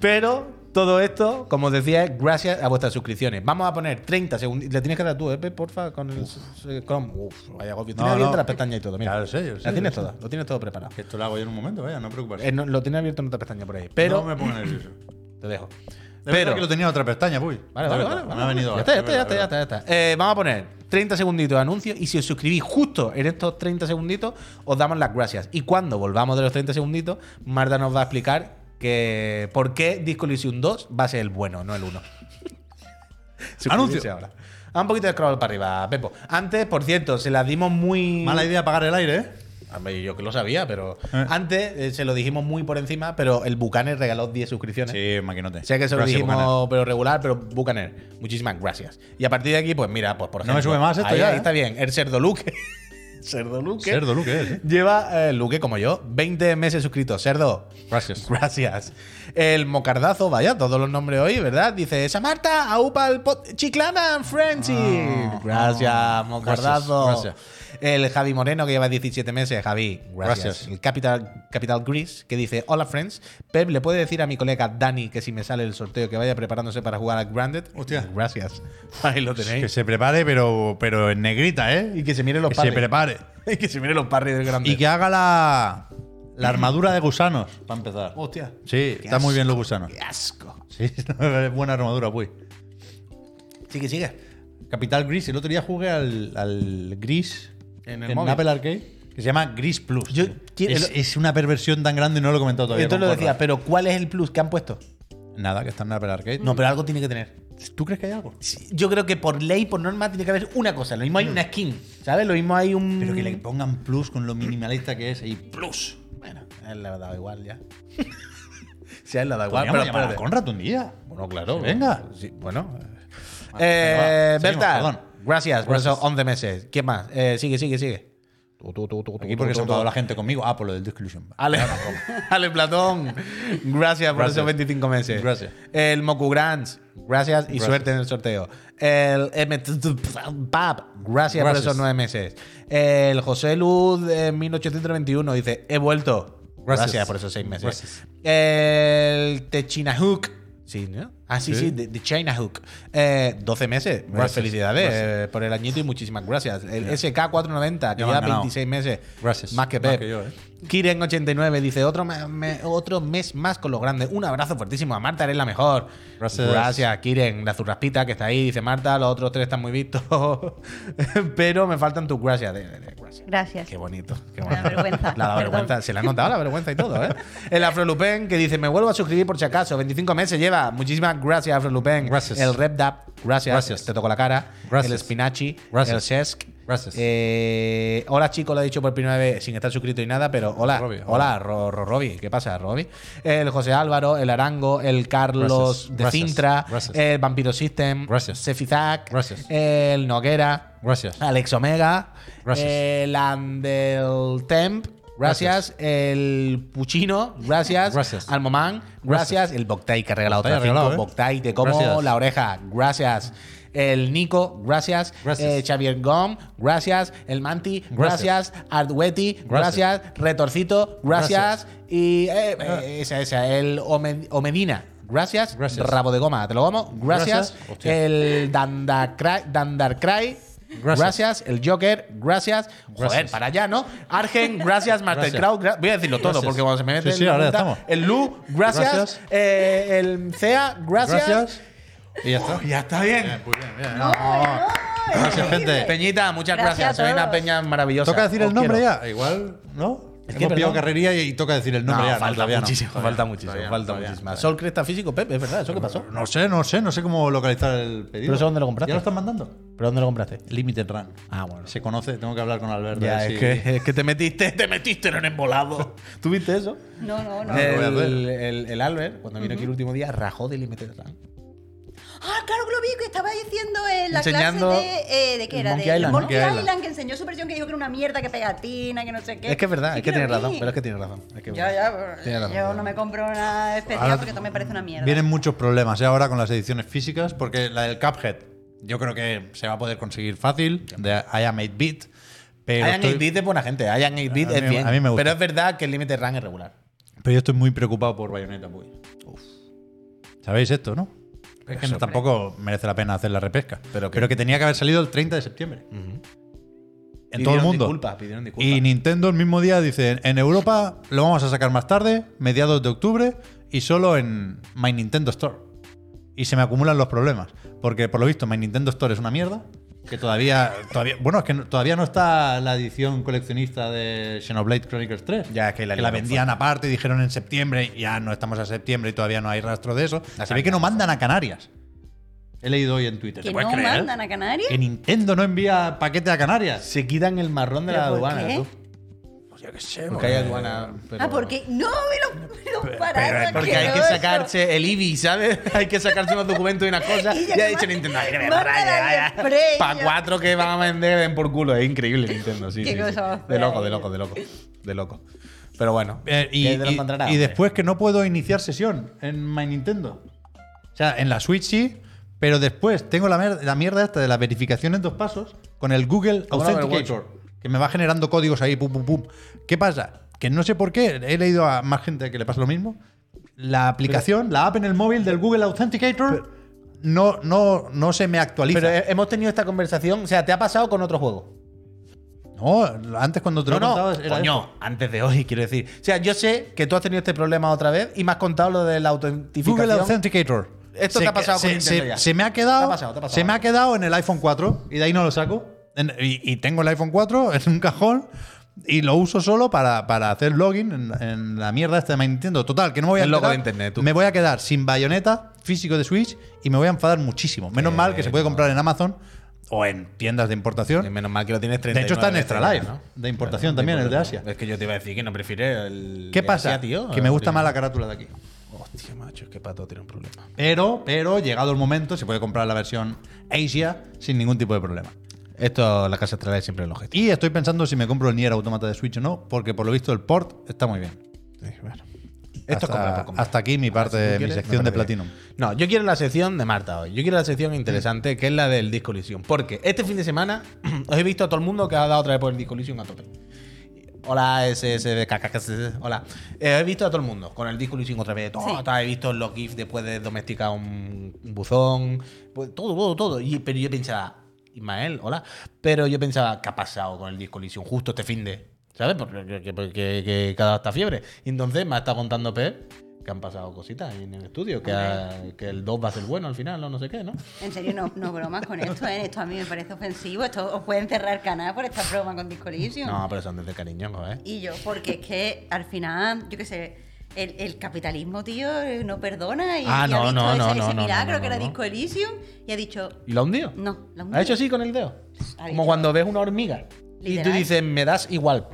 Pero todo esto, como os decía, es gracias a vuestras suscripciones. Vamos a poner 30 segundos. Le tienes que dar tú, ¿eh, Pep, porfa, con el eh, Chrome. Uf, vaya agobio. Tienes No, abiertas no. las pestañas y todo. Mira. Ya lo sé, yo sé, La tienes toda, lo tienes todo preparado. Que esto lo hago yo en un momento, vaya, no preocupes. Eh, no, lo tienes abierto en otra pestaña por ahí. Pero no me pongo nervioso. te dejo. Pero Pero que lo tenía en otra pestaña, uy. Vale, vale, vale. Me ha venido ya está, ya está, ya está, ya está, ya está. Eh, vamos a poner 30 segunditos de anuncio y si os suscribís justo en estos 30 segunditos, os damos las gracias. Y cuando volvamos de los 30 segunditos, Marta nos va a explicar que por qué Disco Elysium 2 va a ser el bueno, no el 1. Suscribirse Anuncio. ahora. A un poquito de scroll para arriba, Pepo. Antes, por cierto, se las dimos muy. Mala idea apagar el aire, ¿eh? Yo que lo sabía, pero. Eh. Antes eh, se lo dijimos muy por encima, pero el Bucaner regaló 10 suscripciones. Sí, maquinote. Sé que se lo Gracias, dijimos, pero regular, pero Bucaner, muchísimas gracias. Y a partir de aquí, pues mira, pues por No ejemplo. me sube más esto ahí, ya, ahí ¿eh? está bien. El Cerdo. Cerdo Luque. Cerdo, Luque, es, ¿eh? Lleva eh, Luque como yo, 20 meses suscrito. Cerdo. Gracias. Gracias. El Mocardazo, vaya, todos los nombres hoy, ¿verdad? Dice, esa Marta, aupa el pot Chiclana Friendship. Ah, gracias, ah, Mocardazo. gracias, gracias. El Javi Moreno, que lleva 17 meses. Javi, gracias. Gracias. El Capital, Capital Gris, que dice, hola friends. Pep, ¿le puede decir a mi colega Dani que si me sale el sorteo que vaya preparándose para jugar a Grounded? Hostia. Gracias. Ahí lo tenéis. Que se prepare, pero, pero en negrita, ¿eh? Y que se mire los Que se parries. prepare. Y que se mire los parries del Grounded. Y que haga la, la armadura de gusanos, para empezar. Hostia. Sí, Qué está muy bien los gusanos. Qué asco. Sí, es buena armadura, pues. Sigue, sigue. Capital Gris, el otro día jugué al, al Gris En en, el móvil. Apple Arcade, que se llama Gris Plus. Yo- es, es una perversión tan grande y no lo he comentado todavía. Esto con lo Corra. decía, pero ¿cuál es el plus que han puesto? Nada, que está en Apple Arcade. No, pero algo tiene que tener. ¿Tú crees que hay algo? Sí, Yo creo que por ley, por norma, tiene que haber una cosa. Lo mismo hay una skin, ¿sabes? Lo mismo hay un. Pero que le pongan plus con lo minimalista que es y plus. Bueno, a él le ha dado igual ya. sí, a él le ha dado igual. Podríamos Pero llamar a espérate. Conrad un día. Bueno, claro. Sí, venga. Sí, bueno. Eh, va. Berta, Seguimos, perdón. Gracias por Gracias. esos 11 meses. ¿Quién más? Eh, sigue, sigue, sigue. Tú, tú, tú, Aquí porque se tú. la gente conmigo. Ah, por lo del Disclusion. Ale, Ale Platón, gracias por Gracias. esos 25 meses. Gracias. El Moku Grants, gracias y Gracias. suerte en el sorteo. El Pap, gracias, por Gracias. esos nueve meses. El José Luz de 1821 dice, he vuelto. Gracias, Gracias. por esos seis meses. Gracias. El Techina Hook, sí, ¿no? Ah, sí, sí, de, de China Hook. Eh, 12 meses. Gracias, Felicidades gracias. eh, por el añito y muchísimas gracias. El SK490, que lleva han ganado. 26 meses. Gracias. Más que Más Pep. que yo, eh. Kiren89 dice: otro, me- me- otro mes más con los grandes. Un abrazo fuertísimo a Marta, eres la mejor. Gracias. Gracias, Kiren. La zurraspita que está ahí. Dice Marta, los otros tres están muy vistos. Pero me faltan tus gracias. De- de- de- gracias. Gracias. Qué bonito. Qué bonito. vergüenza, La da perdón. vergüenza. Se le ha notado la vergüenza y todo, ¿eh? El Afro Lupin que dice: Me vuelvo a suscribir por si acaso. 25 meses lleva. Muchísimas gracias, Afro Lupin. Gracias. El RepDap. Gracias. Gracias. Te toco la cara. Gracias. El Spinachi. Gracias. El Shesk. Gracias. Eh, hola, chicos, lo he dicho por primera vez sin estar suscrito y nada, pero hola. Robbie, hola, hola. Ro- Ro- Robbie. ¿Qué pasa, Robbie? El José Álvaro, el Arango, el Carlos Gracias. de. Cintra, Gracias. el Vampiro System, Gracias. Sefizac, Gracias. el Noguera, Gracias. Alex Omega, Gracias. el Andel Temp, gracias, el Puchino, gracias, Gracias. Gracias, el Boctai que ha regalado regalado, cinco, ¿eh? Boctai, te como Gracias. la oreja, gracias. El Nico, gracias. Gracias. Eh, Xavier Gom, gracias. El Manti, gracias. Ardueti, gracias. Retorcito, gracias. Y eh, eh, esa, esa. El Ome- Omedina, gracias. Gracias. Rabo de goma, te lo vamos, gracias. El Dandarcry, Gracias. gracias. El Joker, gracias. Joder, Gracias. para allá, ¿no? Argen, gracias. Master Gracias. Crowd, gra- voy a decirlo todo Gracias. porque cuando se me mete Sí, sí, la punta, estamos. El Lu, gracias. Gracias. Eh, el Cea, gracias. Gracias. Y ya está. Ya está bien. Bien, pues bien, bien. No, no, Gracias, gente. Peñita, muchas Gracias Soy una peña maravillosa. ¿Toca decir Os el nombre quiero. ya? Igual, ¿no? Es que, pillado carrería y toca decir el No, nombre ya. falta no. muchísimo, falta muchísimo, todavía falta todavía muchísimo. todavía Sol Cresta Físico, Pepe, es verdad, ¿eso qué pasó? No sé, no sé, no sé cómo localizar el pedido. ¿Pero eso dónde lo compraste? ¿Ya lo están mandando? ¿Pero dónde lo compraste? Limited Run. Ah, bueno. Se conoce, tengo que hablar con Alberto. Ya, es si- que, es que te metiste, te metiste en un embolado. ¿Tú viste eso? no, no. no. el, el Albert, cuando vino aquí el último día, rajó de Limited Run. Ah, claro que lo vi, que estaba diciendo en la Enseñando clase de. Eh, ¿De qué era? Monkey de Island. Monkey Island, Island. que enseñó su versión que dijo que era una mierda, que pegatina, que no sé qué. Es que es verdad, Sí es que vi. razón, pero es que tienes razón. es que- Ya, ya. Tienes razón. Yo no me compro nada especial Ahora porque esto me parece una mierda. Vienen muchos problemas ¿eh? ahora con las ediciones físicas, porque la del Cuphead yo creo que se va a poder conseguir fácil, de I Am 8-Bit. Pero, Ian estoy- 8-Bit es buena gente, Ian 8-Bit A es mí- bien. a mí me gusta. Pero es verdad que el Limited Run es regular. pero yo estoy muy preocupado por Bayonetta, pues. ¿Sabéis esto, no? Es que Eso, no- tampoco merece la pena hacer la repesca. Pero Pero que- que, tenía que haber salido el 30 de septiembre. En Pidieron todo el mundo. Disculpas, pidieron disculpas. Y Nintendo el mismo día dice, en Europa lo vamos a sacar más tarde, mediados de octubre, y solo en My Nintendo Store. Y se me acumulan los problemas. Porque por lo visto My Nintendo Store es una mierda. Que todavía, todavía bueno, es que no- todavía no está la edición coleccionista de Xenoblade Chronicles 3. Ya, es que la que la liaron vendían aparte y dijeron en septiembre, ya no estamos a septiembre y todavía no hay rastro de eso. La Se ve que no mandan a Canarias. He leído hoy en Twitter. ¿Que ¿Se puede no creer? mandan a Canarias? Que Nintendo no envía paquete a Canarias. Se quitan el marrón de la ¿Pero por aduana, qué? Yo qué sé, Porque hay aduana. pero- Ah, porque. No, me lo, me lo pararon. Porque hay que sacarse el IBI, ¿sabes? hay que sacarse unos documentos y unas cosas. Y ya ha que dicho Nintendo, ay, me manda la Pa' ya. cuatro que van a vender den por culo. Es increíble Nintendo, sí. Qué sí, sí. cosa más De loco, de loco, de loco. De loco. Pero bueno. Eh, y, ¿qué te lo y- encontrarás, y hombre? después que no puedo iniciar sesión en My Nintendo. O sea, en la Switch sí, pero después tengo la, mer- la mierda esta de la verificación en dos pasos con el Google Authenticator, que me va generando códigos ahí, pum, pum, pum. ¿Qué pasa? Que no sé por qué, he leído a más gente que le pasa lo mismo. La aplicación, la app en el móvil del Google Authenticator no, no, no se me actualiza. Pero hemos tenido esta conversación. O sea, ¿te ha pasado con otro juego? no, antes cuando te No, lo no, era coño, esto. antes de hoy, quiero decir. O sea, yo sé que tú has tenido este problema otra vez y me has contado lo de la autentificación. Google Authenticator. Esto Se te ha pasado con se, Nintendo se- ya. se me ha quedado. Te ha pasado, te ha pasado. Se me ha quedado en el iPhone 4 y de ahí no lo saco. En- y, y tengo el iPhone 4 en un cajón y lo uso solo para, para hacer login en, en la mierda esta de Nintendo. Total, que no me voy a El logo de internet, tú. Me voy a quedar sin bayoneta físico de Switch y me voy a enfadar muchísimo. Menos Que mal que se puede no. comprar en Amazon o en tiendas de importación. Y Menos mal que lo tienes 39 De hecho, está en Extra Life, de importación también, el de Asia. Es que yo te iba a decir que no prefiere el. ¿Qué pasa? Asia, tío. que me gusta más la carátula de aquí. Hostia, macho, es que pato tiene un problema. Pero, pero, llegado el momento, se puede comprar la versión Asia sin ningún tipo de problema. Esto, la casa Life siempre lo gesta. Y estoy pensando si me compro el Nier Automata de Switch o no, porque por lo visto el port está muy bien. Sí, bueno. Esto hasta, es comprar por comprar. hasta aquí mi parte, Si mi quieres, sección de Platinum. No, yo quiero la sección de Marta hoy. Yo quiero la sección interesante, que es la del Disco Elysium. Porque este fin de semana os he visto a todo el mundo que ha dado otra vez por el Disco Elysium a tope. Hola, SSDKKS. Hola. Eh, he visto a todo el mundo con el disco Elysium otra vez. Todo, Sí. todo, he visto los GIFs después de domesticar un, un buzón. Pues, todo, todo, todo. Y, pero yo pensaba, Ismael, hola. Pero yo pensaba, ¿qué ha pasado con el disco Elysium justo este fin de? ¿Sabes? Porque que, que- que- cada está fiebre. Y entonces me ha estado contando Pep que han pasado cositas en el estudio. Que, ha- que el 2 va a ser bueno al final, o no sé qué, ¿no? En serio, no, no bromas con esto, ¿eh? Esto a mí me parece ofensivo. Esto os pueden cerrar el canal por esta broma con Disco Elysium. No, pero son desde cariño, ¿eh? Y yo, porque es que al final, yo qué sé, el, el capitalismo, tío, eh, no perdona. Y, Ah, y no, ha visto no, ese, no, ese no, milagro no, que era. Disco Elysium y ha dicho, ¿Y lo hundió? no, la ¿Ha hecho así con el dedo? Ha Como dicho- cuando ves una hormiga y tú dices, me das igual.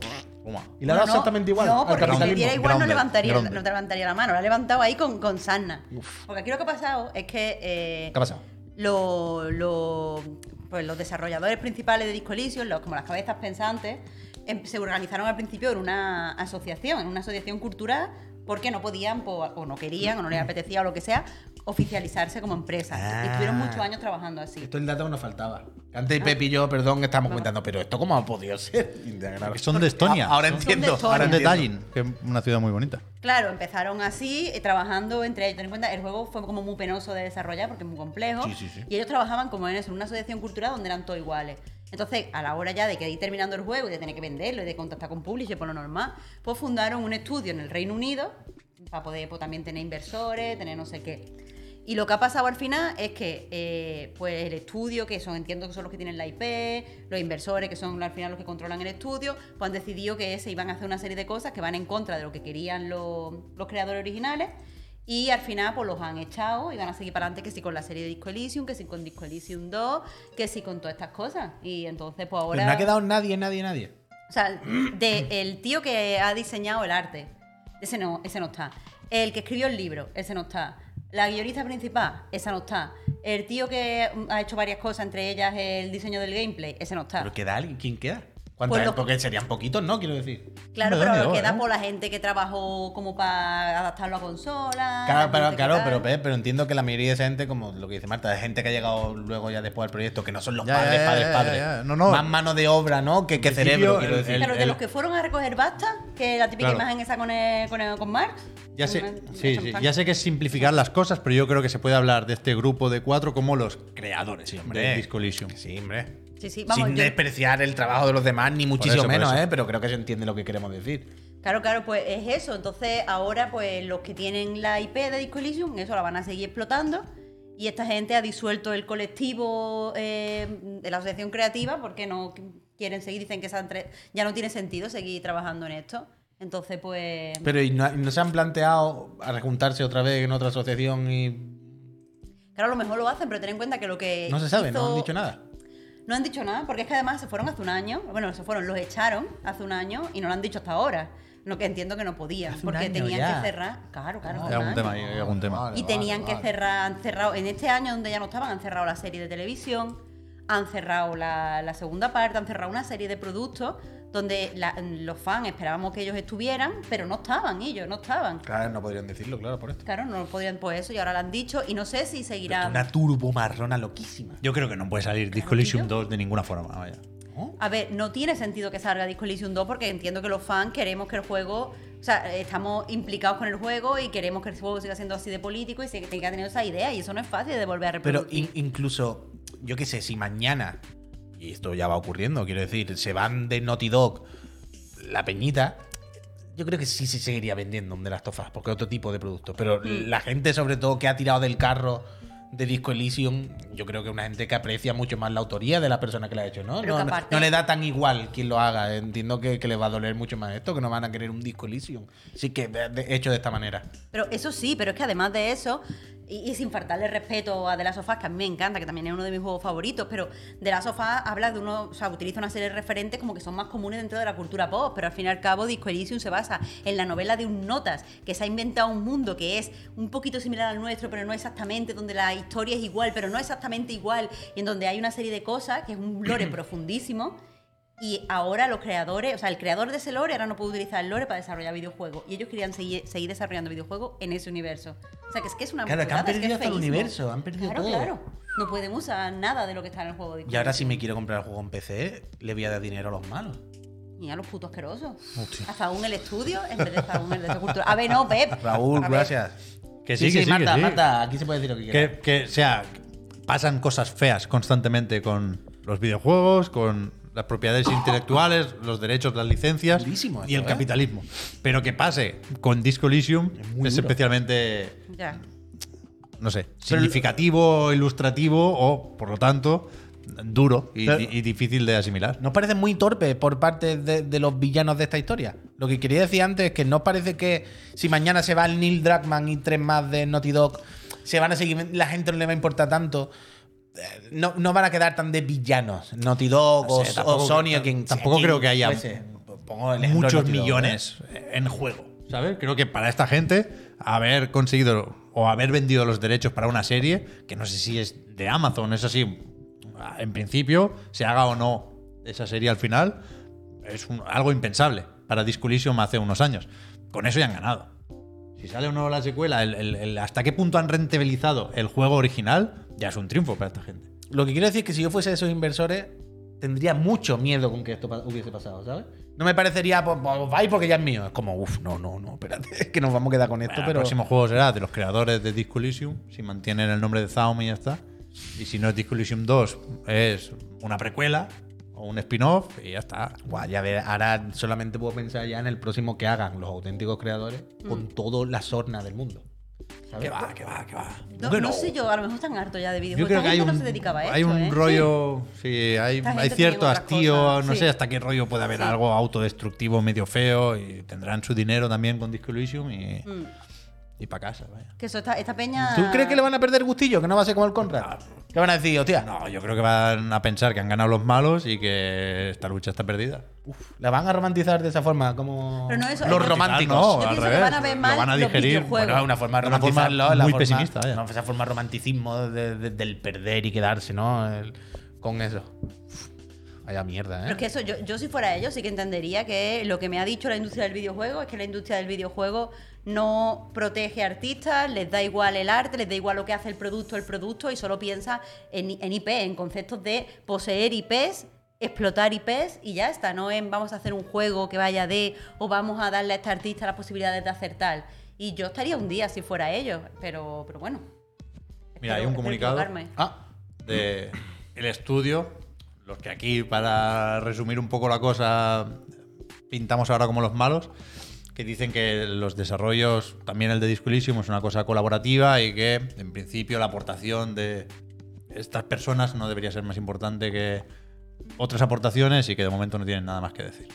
Y le No, das no, exactamente igual No, al porque si le diera igual no levantaría, grande. no te levantaría la mano. La ha levantado ahí con, con sarna. Porque aquí lo que ha pasado es que eh, ¿Qué ha pasado? lo- lo- pues los desarrolladores principales de Disco Elysium, los, como las cabezas pensantes, em- se organizaron al principio en una asociación, en una asociación cultural, porque no podían po- o no querían o no les apetecía o lo que sea oficializarse como empresa. Y estuvieron Ah. muchos años trabajando así. Esto es el dato que nos faltaba. Antes Pepe y yo, perdón, estábamos comentando, pero ¿esto cómo ha podido ser? Integral. Que son de Estonia. Ah, Ahora Son- entiendo. de Estonia. Ahora de. Tallinn, que es una ciudad muy bonita. Claro, empezaron así, eh, trabajando entre ellos. Ten en cuenta, el juego fue como muy penoso de desarrollar porque es muy complejo. Sí, sí, sí. Y ellos trabajaban como en eso, en una asociación cultural donde eran todos iguales. Entonces, a la hora ya de que ir terminando el juego y de tener que venderlo y de contactar con publisher por lo normal, pues fundaron un estudio en el Reino Unido para poder pues, también tener inversores, tener no sé qué. Y lo que ha pasado al final es que eh, pues el estudio, que son, entiendo que son los que tienen la IP, los inversores, que son al final los que controlan el estudio, pues han decidido que se iban a hacer una serie de cosas que van en contra de lo que querían los, los creadores originales. Y al final pues los han echado y van a seguir para adelante que si con la serie de Disco Elysium, que si con Disco Elysium 2, que si con todas estas cosas. Y entonces pues ahora... Pero no ha quedado nadie, nadie, nadie. O sea, de el tío que ha diseñado el arte, ese no, ese no está. El que escribió el libro, ese no está. La guionista principal, esa no está. El tío que ha hecho varias cosas, entre ellas el diseño del gameplay, ese no está. ¿Pero queda alguien? ¿Quién queda? Pues lo- Porque serían poquitos, ¿no? Quiero decir. Claro, Hombre, pero ¿dónde queda eh? por la gente que trabajó como para adaptarlo a consola. Claro, la pero, claro pero, pero entiendo que la mayoría de esa gente, como lo que dice Marta, es gente que ha llegado luego ya después al proyecto, que no son los Ya, padres, ya, padres, ya, padres. ya. No, no. Más mano de obra, ¿no? Que, cerebro, quiero decir. el- Claro, de los que fueron a recoger basta, que la típica Claro. imagen esa con, el- con, el- con Marx. Ya sé, con- sí, sí, ya sé que es simplificar las cosas, pero yo creo que se puede hablar de este grupo de cuatro como los creadores de Disco Elysium. Sí, hombre. Sí, sí, vamos, Sin yo- despreciar el trabajo de los demás, ni muchísimo eso, menos. ¿eh? Pero creo que se entiende lo que queremos decir. Claro, claro, pues es eso. Entonces, ahora, pues los que tienen la IP de Disco Elysium, eso la van a seguir explotando. Y esta gente ha disuelto el colectivo eh, de la asociación creativa porque no quieren seguir, dicen que ya no tiene sentido seguir trabajando en esto. Entonces, pues. Pero ¿y no, se han planteado a juntarse otra vez en otra asociación y. Claro, a lo mejor lo hacen, pero ten en cuenta que lo que. No se sabe, no han dicho nada. No han dicho nada, porque es que además se fueron hace un año. Bueno, se fueron, los echaron hace un año y no lo han dicho hasta ahora. Lo que entiendo que no podían, Hace un porque año tenían ya. que cerrar. Claro, claro. Hay algún tema ahí, hay algún tema. Vale, Y vale, tenían que vale. cerrar, han cerrado, en este año donde ya no estaban, han cerrado la serie de televisión, han cerrado la, la segunda parte, han cerrado una serie de productos donde la- los fans esperábamos que ellos estuvieran, pero no estaban ellos, no estaban. Claro, no podrían decirlo, claro, por esto. Claro, no podían por eso y ahora lo han dicho y no sé si seguirán. Una turbo marrona loquísima. Yo creo que no puede salir Disco Elysium 2 de ninguna forma. Vaya. A ver, no tiene sentido que salga Disco Elysium 2 porque entiendo que los fans queremos que el juego, o sea, estamos implicados con el juego y queremos que el juego siga siendo así de político y se tenga tenido esa idea y eso no es fácil de volver a Pero reproducir. in- incluso, yo qué sé, si mañana, y esto ya va ocurriendo, quiero decir, se van de Naughty Dog la peñita, yo creo que sí se seguiría vendiendo un de las tofas, porque es otro tipo de producto. Pero Mm. la gente, sobre todo, que ha tirado del carro de Disco Elysium, yo creo que es una gente que aprecia mucho más la autoría de la persona que la ha hecho, ¿no? No, no- aparte- no le da tan igual quien lo haga. Entiendo que, que les va a doler mucho más esto, que no van a querer un Disco Elysium. Sí que de- de- hecho de esta manera. Pero eso sí, pero es que además de eso, y, y sin faltarle respeto a The Last of Us, que a mí me encanta, que también es uno de mis juegos favoritos, pero The Last of Us habla de uno, o sea, utiliza una serie de referentes como que son más comunes dentro de la cultura pop, pero al fin y al cabo Disco Elysium se basa en la novela de un Notas, que se ha inventado un mundo que es un poquito similar al nuestro, pero no exactamente, donde la historia es igual, pero no exactamente igual, y en donde hay una serie de cosas, que es un lore profundísimo, y ahora los creadores, o sea, el creador de ese lore ahora no puede utilizar el lore para desarrollar videojuegos. Y ellos querían seguir, seguir desarrollando videojuegos en ese universo. O sea, que es que es una Claro, que han es perdido es hasta el universo, han perdido claro, todo. Claro, No pueden usar nada de lo que está en el juego. de Y ahora si me quiero comprar el juego en PC, le voy a dar dinero a los malos. Y a los putos asquerosos. Hostia. Hasta un el estudio en vez de estar un el de cultura. A ver, no, Pep. Raúl, gracias. Que sí, que sí, Marta, que sí. Marta, aquí se puede decir lo que quieras. Que, que, o sea, pasan cosas feas constantemente con los videojuegos, con las propiedades intelectuales, los derechos, las licencias Durísimo y esto, el ¿eh? capitalismo. Pero que pase con Disco Elysium es, especialmente, Ya. no sé, significativo, ilustrativo o, por lo tanto, duro y, Pero- y difícil de asimilar. ¿Nos parece muy torpe por parte de, de los villanos de esta historia? Lo que quería decir antes es que no parece que si mañana se va el Neil Druckmann y tres más de Naughty Dog, se van a seguir, la gente no le va a importar tanto. No, no van a quedar tan de villanos. Naughty Dog No o, sé, o Sony o quien tampoco creo que haya. Pongo muchos Naughty Dog, ¿eh? millones en juego, ¿sabes? Creo que para esta gente haber conseguido o haber vendido los derechos para una serie, que no sé si es de Amazon, es así, en principio, se haga o no esa serie al final, es un- algo impensable para Disco hace unos años. Con eso ya han ganado. Si sale o no la secuela, el- el- el- hasta qué punto han rentabilizado el juego original, ya es un triunfo para esta gente. Lo que quiero decir es que si yo fuese de esos inversores, tendría mucho miedo con que esto hubiese pasado, ¿sabes? No me parecería, pues, pues, vais porque ya es mío. Es como, uff, no, no, no, espérate, es que nos vamos a quedar con esto, Bueno, pero. El próximo juego será de los creadores de Disco Elysium, si mantienen el nombre de Zaum y ya está. Y si no es Disco Elysium 2, es una precuela o un spin-off y ya está. Buah, ya ver, ahora solamente puedo pensar ya en el próximo que hagan los auténticos creadores con toda la sorna del mundo. ¿sabes? Que va, que va, que va. No, Bueno, no sé yo, a lo mejor están hartos ya de Yo videojuegos. creo Esta que hay un, no se dedicaba a esto, hay un ¿eh? rollo, sí, hay, Esta hay gente cierto hastío, cosas, no sí. sé hasta qué rollo puede haber Sí. algo autodestructivo medio feo y tendrán su dinero también con Disco Elysium y, Mm. Y para casa, vaya. Que eso, esta, esta peña. ¿Tú crees que le van a perder gustillo? Que no va a ser como el Conrad. ¿Qué van a decir, hostia? No, yo creo que van a pensar que han ganado los malos y que esta lucha está perdida. La van a romantizar de esa forma, como Pero no eso, los románticos. No, Yo al que revés. van a ver lo mal van a digerir. videojuegos. Bueno, es una forma de Una forma romantizarlo. es la muy forma- pesimista, vaya. no, esa forma de romanticismo de- de- del perder y quedarse, ¿no? El- con eso. Uf, Vaya mierda, ¿eh? Pero es que eso, yo, yo si fuera ellos sí que entendería que lo que me ha dicho la industria del videojuego es que la industria del videojuego no protege artistas, les da igual el arte, les da igual lo que hace el producto, el producto, y solo piensa en, en IP, en conceptos de poseer IPs, explotar IPs y ya está, no en vamos a hacer un juego que vaya de o vamos a darle a este artista las posibilidades de hacer tal. Y yo estaría un día si fuera ellos, pero, pero bueno. Mira, hay un comunicado. Ah, de el estudio, los que aquí, para resumir un poco la cosa, pintamos ahora como los malos, que dicen que los desarrollos, también el de Disco Elysium, es una cosa colaborativa y que, en principio, la aportación de estas personas no debería ser más importante que otras aportaciones y que de momento no tienen nada más que decir.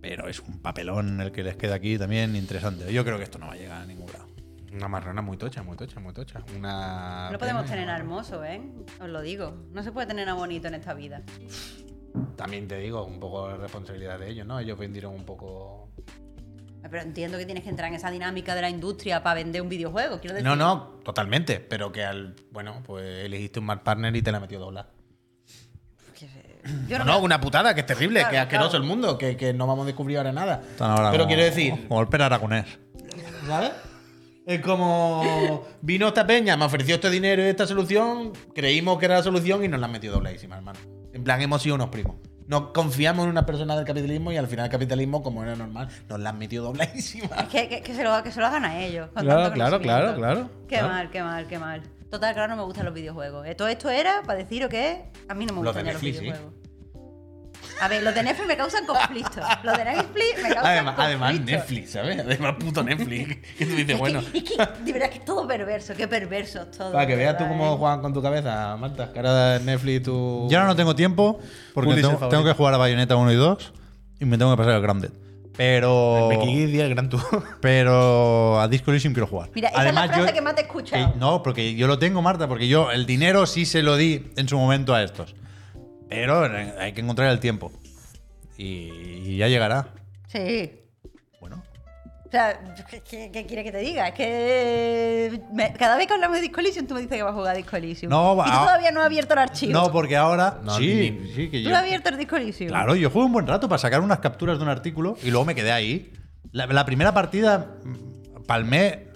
Pero es un papelón el que les queda aquí también interesante. Yo creo que esto no va a llegar a ningún lado. una marrana muy tocha, muy tocha, muy tocha. Una. No lo podemos tener hermoso, ¿eh? Os lo digo. No se puede tener nada bonito en esta vida. También te digo, un poco de responsabilidad de ellos, ¿no? Ellos vendieron un poco. Pero entiendo que tienes que entrar en esa dinámica de la industria para vender un videojuego. Quiero decir, No, no, totalmente. Pero que al. Bueno, pues elegiste un mal partner y te la metió dobla. Yo No, no, no, me- una putada, que es terrible, Claro, que es asqueroso claro. el mundo, que, que no vamos a descubrir ahora nada. Ahora Pero como- quiero decir, Como el Aragonés. ¿sabes? Es como vino esta peña, me ofreció este dinero y esta solución, creímos que era la solución y nos la han metido dobladísima, hermano. En plan, hemos sido unos primos. Nos confiamos en una persona del capitalismo y al final el capitalismo, como era normal, nos la han metido dobladísima. Es que, que- que se lo, que se lo hagan a ellos. con Claro, tanto claro, claro, claro, Qué claro. mal, qué mal, qué mal. Total, claro, no me gustan los videojuegos. Todo esto era para deciros que a mí no me Los de gustan ya los sí. A ver, los de Netflix me causan conflicto. Los de Netflix me causan Además, además conflicto. Netflix, ¿sabes? Además, puto Netflix. Que tú dices, Es bueno. que, es que, de verdad que es todo perverso, qué perverso todo. Para que veas tú cómo ¿eh? juegan con tu cabeza, Marta. Que ahora Netflix tú. Yo ahora no tengo tiempo porque tengo, tengo que jugar a Bayonetta 1 y 2 y me tengo que pasar el Grounded. Pero, Me el Gran Tour. pero a Disco Elysium quiero jugar. Mira, esa es la frase que más te he escuchado. no, porque yo lo tengo, Marta, porque yo el dinero sí se lo di en su momento a estos. Pero hay que encontrar el tiempo. Y, y ya llegará. Sí. Bueno, O sea, ¿qué, qué, quieres que te diga? Es que me- cada vez que hablamos de Disco Elysium, tú me dices que vas a jugar a Disco Elysium. No, y tú va- todavía no has abierto el archivo. no, porque ahora. No, sí, ni- sí, que ¿Tú yo. no has abierto el Disco Elysium? Claro, yo jugué un buen rato para sacar unas capturas de un artículo y luego me quedé ahí. La, la primera partida mm, palmé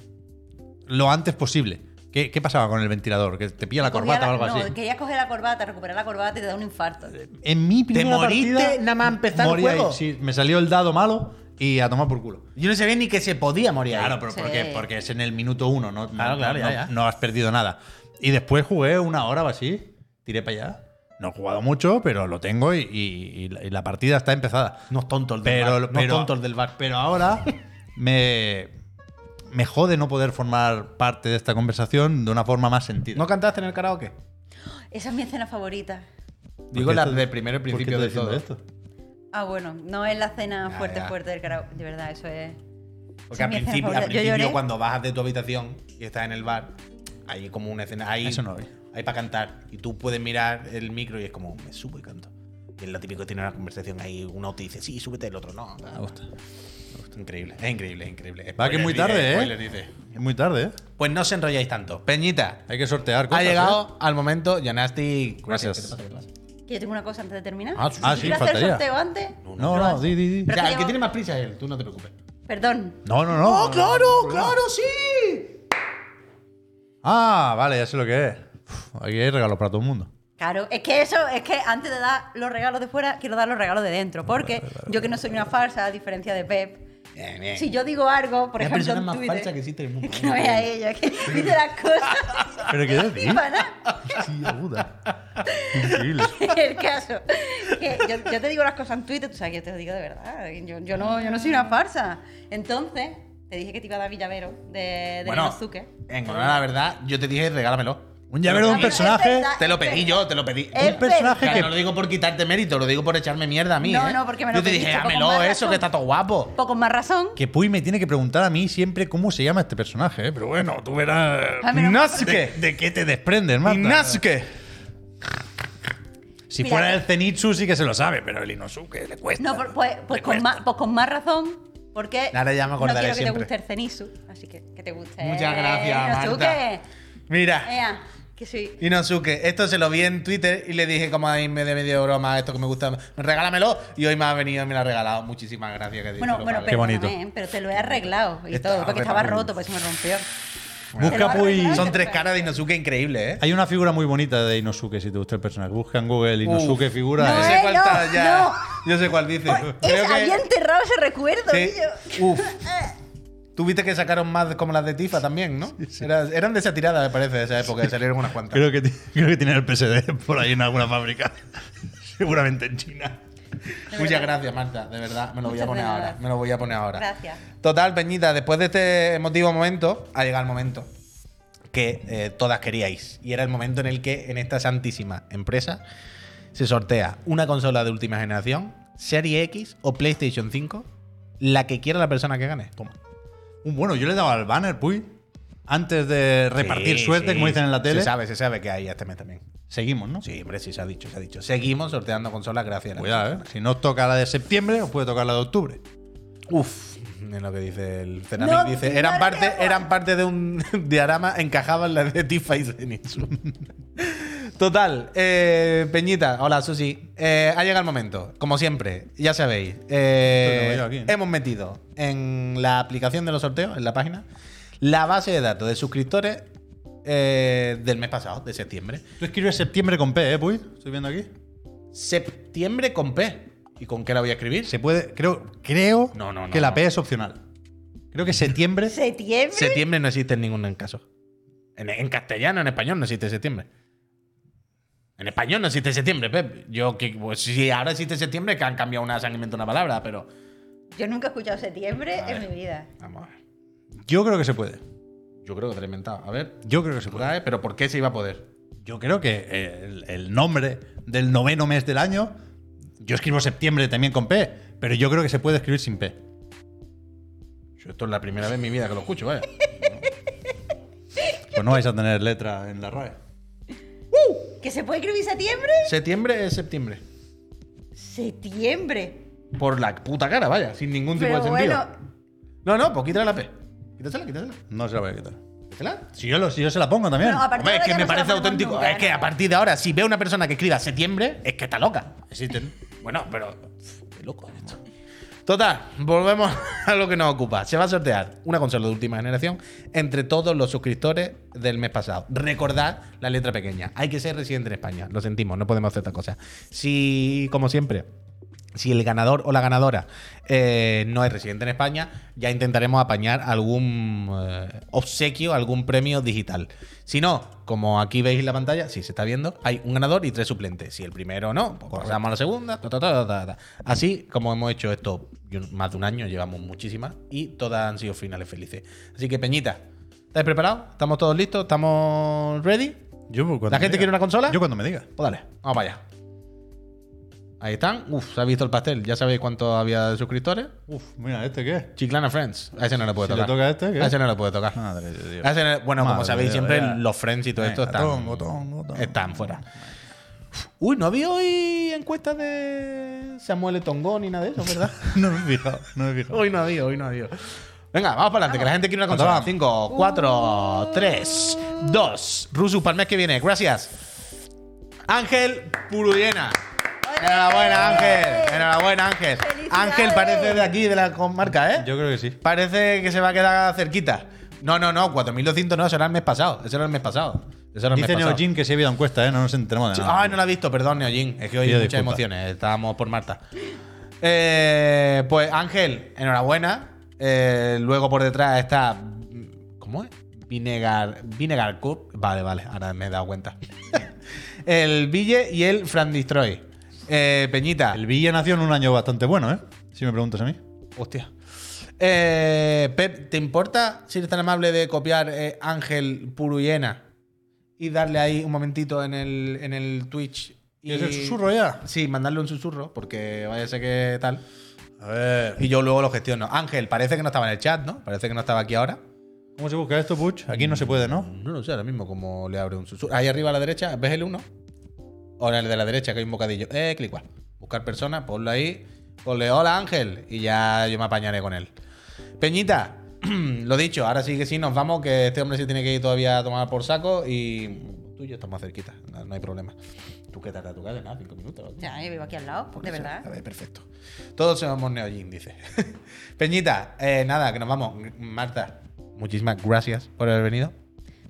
lo antes posible. ¿Qué, qué pasaba con el ventilador? ¿Que te pilla la corbata o algo no, así? querías coger la corbata, recuperar la corbata y te da un infarto. En mi primera moriste partida, nada más empezar el morí ahí. juego? Sí, me salió el dado malo y a tomar por culo. Yo no sabía ni que se podía morir ahí. Claro, pero Sí. ¿por qué? Porque es en el minuto uno, ¿no? Claro, no, claro, ya, no- ya. no has perdido nada. Y después jugué una hora o así, tiré para allá. No he jugado mucho, pero lo tengo y, y- y la, la partida está empezada. No es tonto el del Pero, bar. No pero- tonto el del bar. Pero ahora me, me jode no poder formar parte de esta conversación de una forma más sentida. ¿No cantaste en el karaoke? Esa es mi escena favorita. Digo esto- del primero y ¿Por qué principio estoy de todo. esto? Ah, bueno, no es la cena fuerte, ya. fuerte del karaoke. De verdad, eso es. Porque al es principio, al principio cuando bajas de tu habitación y estás en el bar, hay como una escena. Hay, Eso no vi. hay para cantar. Y tú puedes mirar el micro y es como, me subo y canto. Y es lo típico que tiene una conversación ahí. Uno te dice, sí, súbete, el otro no. Me gusta. Increíble, es increíble, es increíble. Va que es muy tarde, dice, ¿eh? spoiler, dice. Es muy tarde, ¿eh? Pues no os enrolláis tanto. Peñita, Hay que sortear cosas. ha ¿eh? llegado al momento. Yanasti, Gracias. Que yo tengo una cosa antes de terminar. Ah, sí, Ah, sí. sí, ¿Quieres hacer el faltaría. sorteo antes? No, no, di, di, di. Que el que tiene más prisa es él, tú no te preocupes. Perdón. No, no, no. ¡Oh, claro, claro, sí! Ah, vale, ya sé lo que es. Uf, aquí hay regalos para todo el mundo. Claro, es que eso, es que antes de dar los regalos de fuera, quiero dar los regalos de dentro. Porque yo que no soy una farsa, a diferencia de Pep, Bien, bien. si yo digo algo, por la ejemplo, persona más Twitter, falsa que existe en el mundo. que no es a ella, que dice las cosas ¿Pero qué nada. Sí, aguda. Increíble. el caso. Que yo, yo te digo las cosas en Twitter, tú sabes que yo te lo digo de verdad. Yo, yo no, yo no soy una farsa. Entonces, te dije que te iba a dar Villavero de, de Bueno, en honor a la verdad, yo te dije, regálamelo. Un llavero de un personaje. Te lo pedí yo, te lo pedí. Es Un personaje. Que no lo digo por quitarte mérito, lo digo por echarme mierda a mí. No, ¿eh? no, porque me lo Yo te dije, dámelo más eso, razón. que está todo guapo. Poco más razón. Que Puy me tiene que preguntar a mí siempre cómo se llama este personaje, ¿eh? Pero bueno, tú verás. Ah, menos mal, Inosuke. ¿De, de qué te desprendes, Marta? Inosuke. Si Mira, fuera que- el Zenitsu sí que se lo sabe, pero el Inosuke le cuesta. No, pues, pues, pues Le con, cuesta. más, pues con más razón, porque Ahora ya me acordaré no quiero que siempre. te guste el Zenitsu, así que que te guste. Muchas gracias, Inosuke. Marta. Mira. Ea, que sí. Inosuke, esto se lo vi en Twitter y le dije como ahí me de medio broma esto que me gusta, regálamelo y hoy me ha venido y me lo ha regalado. Muchísimas gracias. Que Bueno, bueno, perdóname, bonito. ¿eh? pero te lo he arreglado y todo, porque estaba roto, pues se me rompió. Busca arreglado, Son tres caras de Inosuke increíbles, ¿eh? Hay una figura muy bonita de Inosuke si te gusta el personaje. Busca en Google Inosuke Uf. figura. No, Yo ¿eh? sé eh, cuál no, está ya. no. Yo sé cuál dice. Es, Creo que- había enterrado ese recuerdo, Sí. tío. Uf. Tuviste que sacaron más como las de Tifa también, ¿no? Era- eran de esa tirada, me parece, de esa época, que salieron unas cuantas. Creo que, creo que tiene el PSD por ahí en alguna fábrica. Seguramente en China. Muchas gracias, Marta, de verdad. Me lo voy a poner ahora. Me lo voy a poner ahora. Gracias. Total, Peñita, después de este emotivo momento, ha llegado el momento que eh, todas queríais. Y era el momento en el que en esta santísima empresa se sortea una consola de última generación, Serie X o PlayStation 5, la que quiera la persona que gane. Toma. Uh, bueno, yo le he dado al banner, Puy. Antes de repartir Sí, suerte, sí. como dicen en la tele. Se sabe, se sabe que hay este mes también. Seguimos, ¿no? Sí, hombre, sí se ha dicho, se ha dicho. Seguimos sorteando consolas gracias a la Cuidado, ¿eh? Si no os toca la de septiembre, os puede tocar la de octubre. Uf, es lo que dice el Ceramic. No, dice, eran parte, eran parte de un diorama, encajaban las de Tifa y Zenitsu. Total, eh, Peñita, hola Susi. Eh, ha llegado el momento, como siempre, ya sabéis. eh, hemos metido en la aplicación de los sorteos, en la página, la base de datos de suscriptores eh, del mes pasado, de septiembre. Tú escribes septiembre con P, ¿eh, Puy? Estoy viendo aquí. Septiembre con P. ¿Y con qué la voy a escribir? Se puede, creo, creo No, no, no, que la. P es opcional. Creo que septiembre. ¿Septiembre? Septiembre no existe en ningún caso. En, en castellano, en español no existe septiembre. En español no existe septiembre, Pep. Yo que pues, si ahora existe septiembre, que han cambiado una, se han inventado una palabra, pero. Yo nunca he escuchado septiembre en mi vida. Vamos a ver. Yo creo que se puede. Yo creo que te lo he inventado. A ver. Yo creo que se puede. ¿verdad, eh? Pero ¿por qué se iba a poder? Yo creo que eh, el, el nombre del noveno mes del año. Yo escribo septiembre también con P, pero yo creo que se puede escribir sin P. Yo esto es la primera vez en mi vida que lo escucho, vaya. Pues no vais a tener letra en la RAE. ¿Que se puede escribir septiembre? septiembre es septiembre. Septiembre. Por la puta cara, vaya, sin ningún tipo Pero de sentido. bueno, No, no, pues quítale la P. Quítasela, quítasela. No se la voy a quitar. Quítasela. Si yo, lo- si yo se la pongo también. Bueno, a partir Hombre, de es que ahora me ya no se parece ponemos auténtico. nunca, es que a partir de ahora, si veo una persona que escriba septiembre, es que está loca. Existen. Bueno, pero. Qué loco esto. Total, volvemos a lo que nos ocupa. Se va a sortear una consola de última generación entre todos los suscriptores del mes pasado. Recordad la letra pequeña. Hay que ser residente en España. Lo sentimos, no podemos hacer otra cosa. Si, como siempre, si el ganador o la ganadora eh, no es residente en España, ya intentaremos apañar algún eh, obsequio, algún premio digital. Si no, como aquí veis en la pantalla, si se está viendo, hay un ganador y tres suplentes. Si el primero no, pues pasamos a la segunda. ta, ta, ta, ta, ta. Así como hemos hecho esto más de un año, llevamos muchísimas y todas han sido finales felices. Así que, Peñita, ¿estáis preparados? ¿Estamos todos listos? ¿Estamos ready? Yo, pues, ¿La gente diga. quiere una consola? Yo cuando me diga. Pues dale, vamos para allá. Ahí están. Uf, se ha visto el pastel. Ya sabéis cuánto había de suscriptores. Uf, mira, ¿este qué? Chiclana Friends. A ese no le puede Si le tocar. toca a este, ¿qué? A ese no le puede tocar. Madre de Dios. A ese no- bueno, como sabéis, siempre los Friends y todo esto están, tongo, tongo, tongo. están fuera. Uy, no había hoy encuestas de Samuel Tongón ni nada de eso, ¿verdad? no me he fijado, no me he fijado. hoy no había, hoy no había. Venga, vamos para adelante, que la gente quiere una consola. Vamos. 5, 4, 3, 2. Rusu, para el mes que viene. Gracias. Ángel Puruyena. Enhorabuena, Ángel. Enhorabuena, Ángel. Ángel parece de aquí, de la comarca, ¿eh? Yo creo que sí. Parece que se va a quedar cerquita. No, no, no, 4.200 no, eso era el mes pasado. Eso era el mes pasado. Eso era el Dice mes pasado. Neojin que sí ha habido encuesta, ¿eh? No nos enteramos de nada. Ay, no la he visto, perdón, Neojin. Es que hoy hay Pido muchas disculpas. emociones. Estábamos por Marta. Eh, pues Ángel, enhorabuena. Eh, luego por detrás está. ¿Cómo es? Vinegar, Vinegar Cup. Vale, vale, ahora me he dado cuenta. el Ville y el Fran Destroy. Eh, Peñita. El Villa nació en un año bastante bueno, ¿eh? Si me preguntas a mí. Hostia. Eh, Pep, ¿te importa si eres tan amable de copiar eh, Ángel Puruyena y darle ahí un momentito en el, en el Twitch? ¿Y es el susurro ya? Sí, mandarle un susurro, porque vaya a ser que tal. A ver. Y yo luego lo gestiono. Ángel, parece que no estaba en el chat, ¿no? Parece que no estaba aquí ahora. ¿Cómo se busca esto, Puch? Aquí no se puede, ¿no? No lo sé ahora mismo cómo le abre un susurro. Ahí arriba a la derecha, ¿ves el 1? O en el de la derecha que hay un bocadillo. Eh, clic igual. Buscar persona, ponlo ahí. Ponle hola Ángel y ya yo me apañaré con él. Peñita, lo dicho, ahora sí que sí, nos vamos, que este hombre se tiene que ir todavía a tomar por saco y tú y yo estamos cerquita, no, no hay problema. ¿Tú qué tardas tu casa? Nada, cinco minutos. Ya, yo vivo aquí al lado, de verdad. A ver, perfecto. Todos somos Neojin, dice. Peñita, eh, nada, que nos vamos. Marta, muchísimas gracias por haber venido.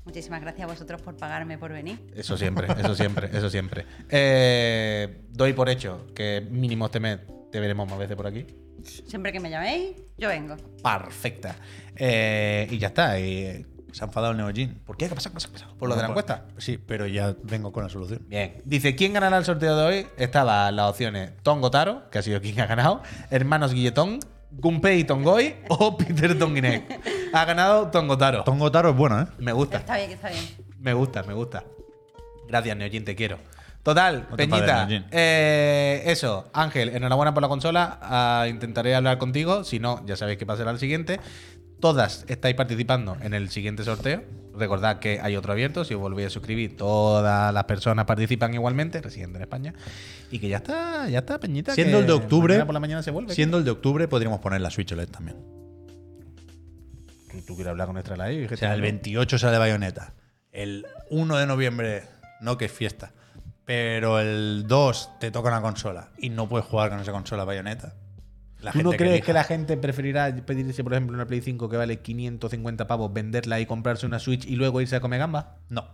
Muchísimas gracias a vosotros por pagarme por venir. Eso siempre, eso siempre, eso siempre. Eh, doy por hecho que mínimo este mes te veremos más veces por aquí. Siempre que me llaméis, yo vengo. Perfecta. Eh, y ya está. y, eh, Se ha enfadado el Neojin. ¿Por qué? ¿Qué pasa? ¿Qué. ¿Por lo de la encuesta? Sí, pero ya vengo con la solución. Bien. Dice, ¿quién ganará el sorteo de hoy? Estaban las opciones Tongo Taro, que ha sido quien ha ganado, Hermanos Guilletón, Gunpei Tongoy o Peter Tonguinek. Ha ganado Tongo Taro. Tongo Taro es bueno, ¿eh? Me gusta. Está bien, está bien. Me gusta, me gusta. Gracias, Neojin, te quiero. Total, No te Peñita. eh, eso, Ángel, enhorabuena por la consola. Ah, intentaré hablar contigo. Si no, ya sabéis que pasará al siguiente. Todas estáis participando en el siguiente sorteo. Recordad que hay otro abierto. Si os volvéis a suscribir, todas las personas participan igualmente, residentes en España. Y que ya está, ya está, Peñita. Siendo que el de octubre. por la mañana se vuelve. Siendo el de octubre, podríamos poner la Switch OLED también. ¿Tú, tú quieres hablar con nuestra live? O sea, el 28 sale Bayonetta. El 1 de noviembre, no que es fiesta. Pero el 2 te toca una consola y no puedes jugar con esa consola Bayonetta. La ¿Tú no crees elija. que la gente preferirá pedirse, por ejemplo, una Play 5 que vale 550 pavos, venderla y comprarse una Switch y luego irse a comer gamba? No.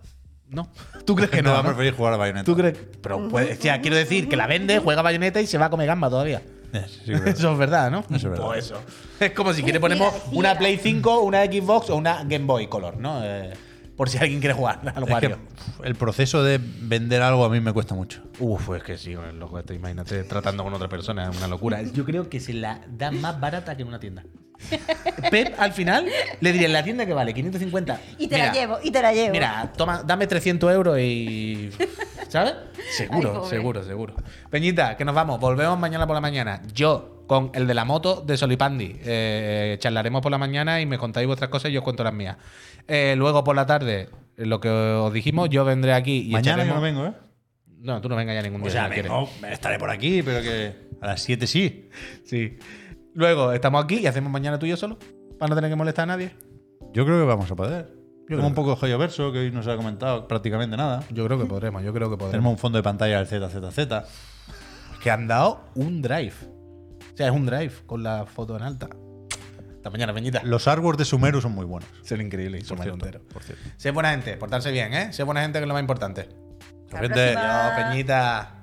No. ¿Tú crees Que no no? va a no? preferir jugar a Bayonetta. ¿Tú crees? Pero puede, o sea, quiero decir que la vende, juega bayoneta y se va a comer gamba todavía. Eh, sí. Eso es verdad, ¿no? Eso es verdad. Pues eso. Es como si quiere ponemos una Play 5, una Xbox o una Game Boy Color, ¿no? Eh, por si alguien quiere jugar al que Wario. el proceso de vender algo a mí me cuesta mucho. Uf, es que sí, loco, esto, imagínate tratando con otra persona, es una locura. Yo creo que se la da más barata que en una tienda. Pep, al final, le diría en la tienda que vale 550. Y te la llevo, y te la llevo. Mira, toma, dame 300 euros y. ¿Sabes? Seguro, Ay, seguro, seguro. Peñita, que nos vamos. Volvemos mañana por la mañana. Yo con el de la moto de Solipandi. Eh, charlaremos por la mañana y me contáis vuestras cosas y yo os cuento las mías. Eh, luego por la tarde, lo que os dijimos, yo vendré aquí y Mañana yo no vengo, ¿eh? No, tú no vengas ya ningún día. O sea, si no quieres. vengo, estaré por aquí, pero que a las 7 sí. Sí. Luego estamos aquí y hacemos mañana tú y yo solo. Para no tener que molestar a nadie. Yo creo que vamos a poder. Tengo un poco de joyo verso, que hoy no se ha comentado prácticamente nada. Yo creo que podremos, yo creo que podremos. Tenemos un fondo de pantalla del ZZZ. Que han dado un drive. O sea, es un drive con la foto en alta. Hasta mañana, Peñita. Los artworks de Sumeru son muy buenos. Son increíbles son cierto, entero. por cierto. Sé buena gente, portarse bien, ¿eh? Sé buena gente que es lo más importante. La Gente- próxima- Chao, Peñita.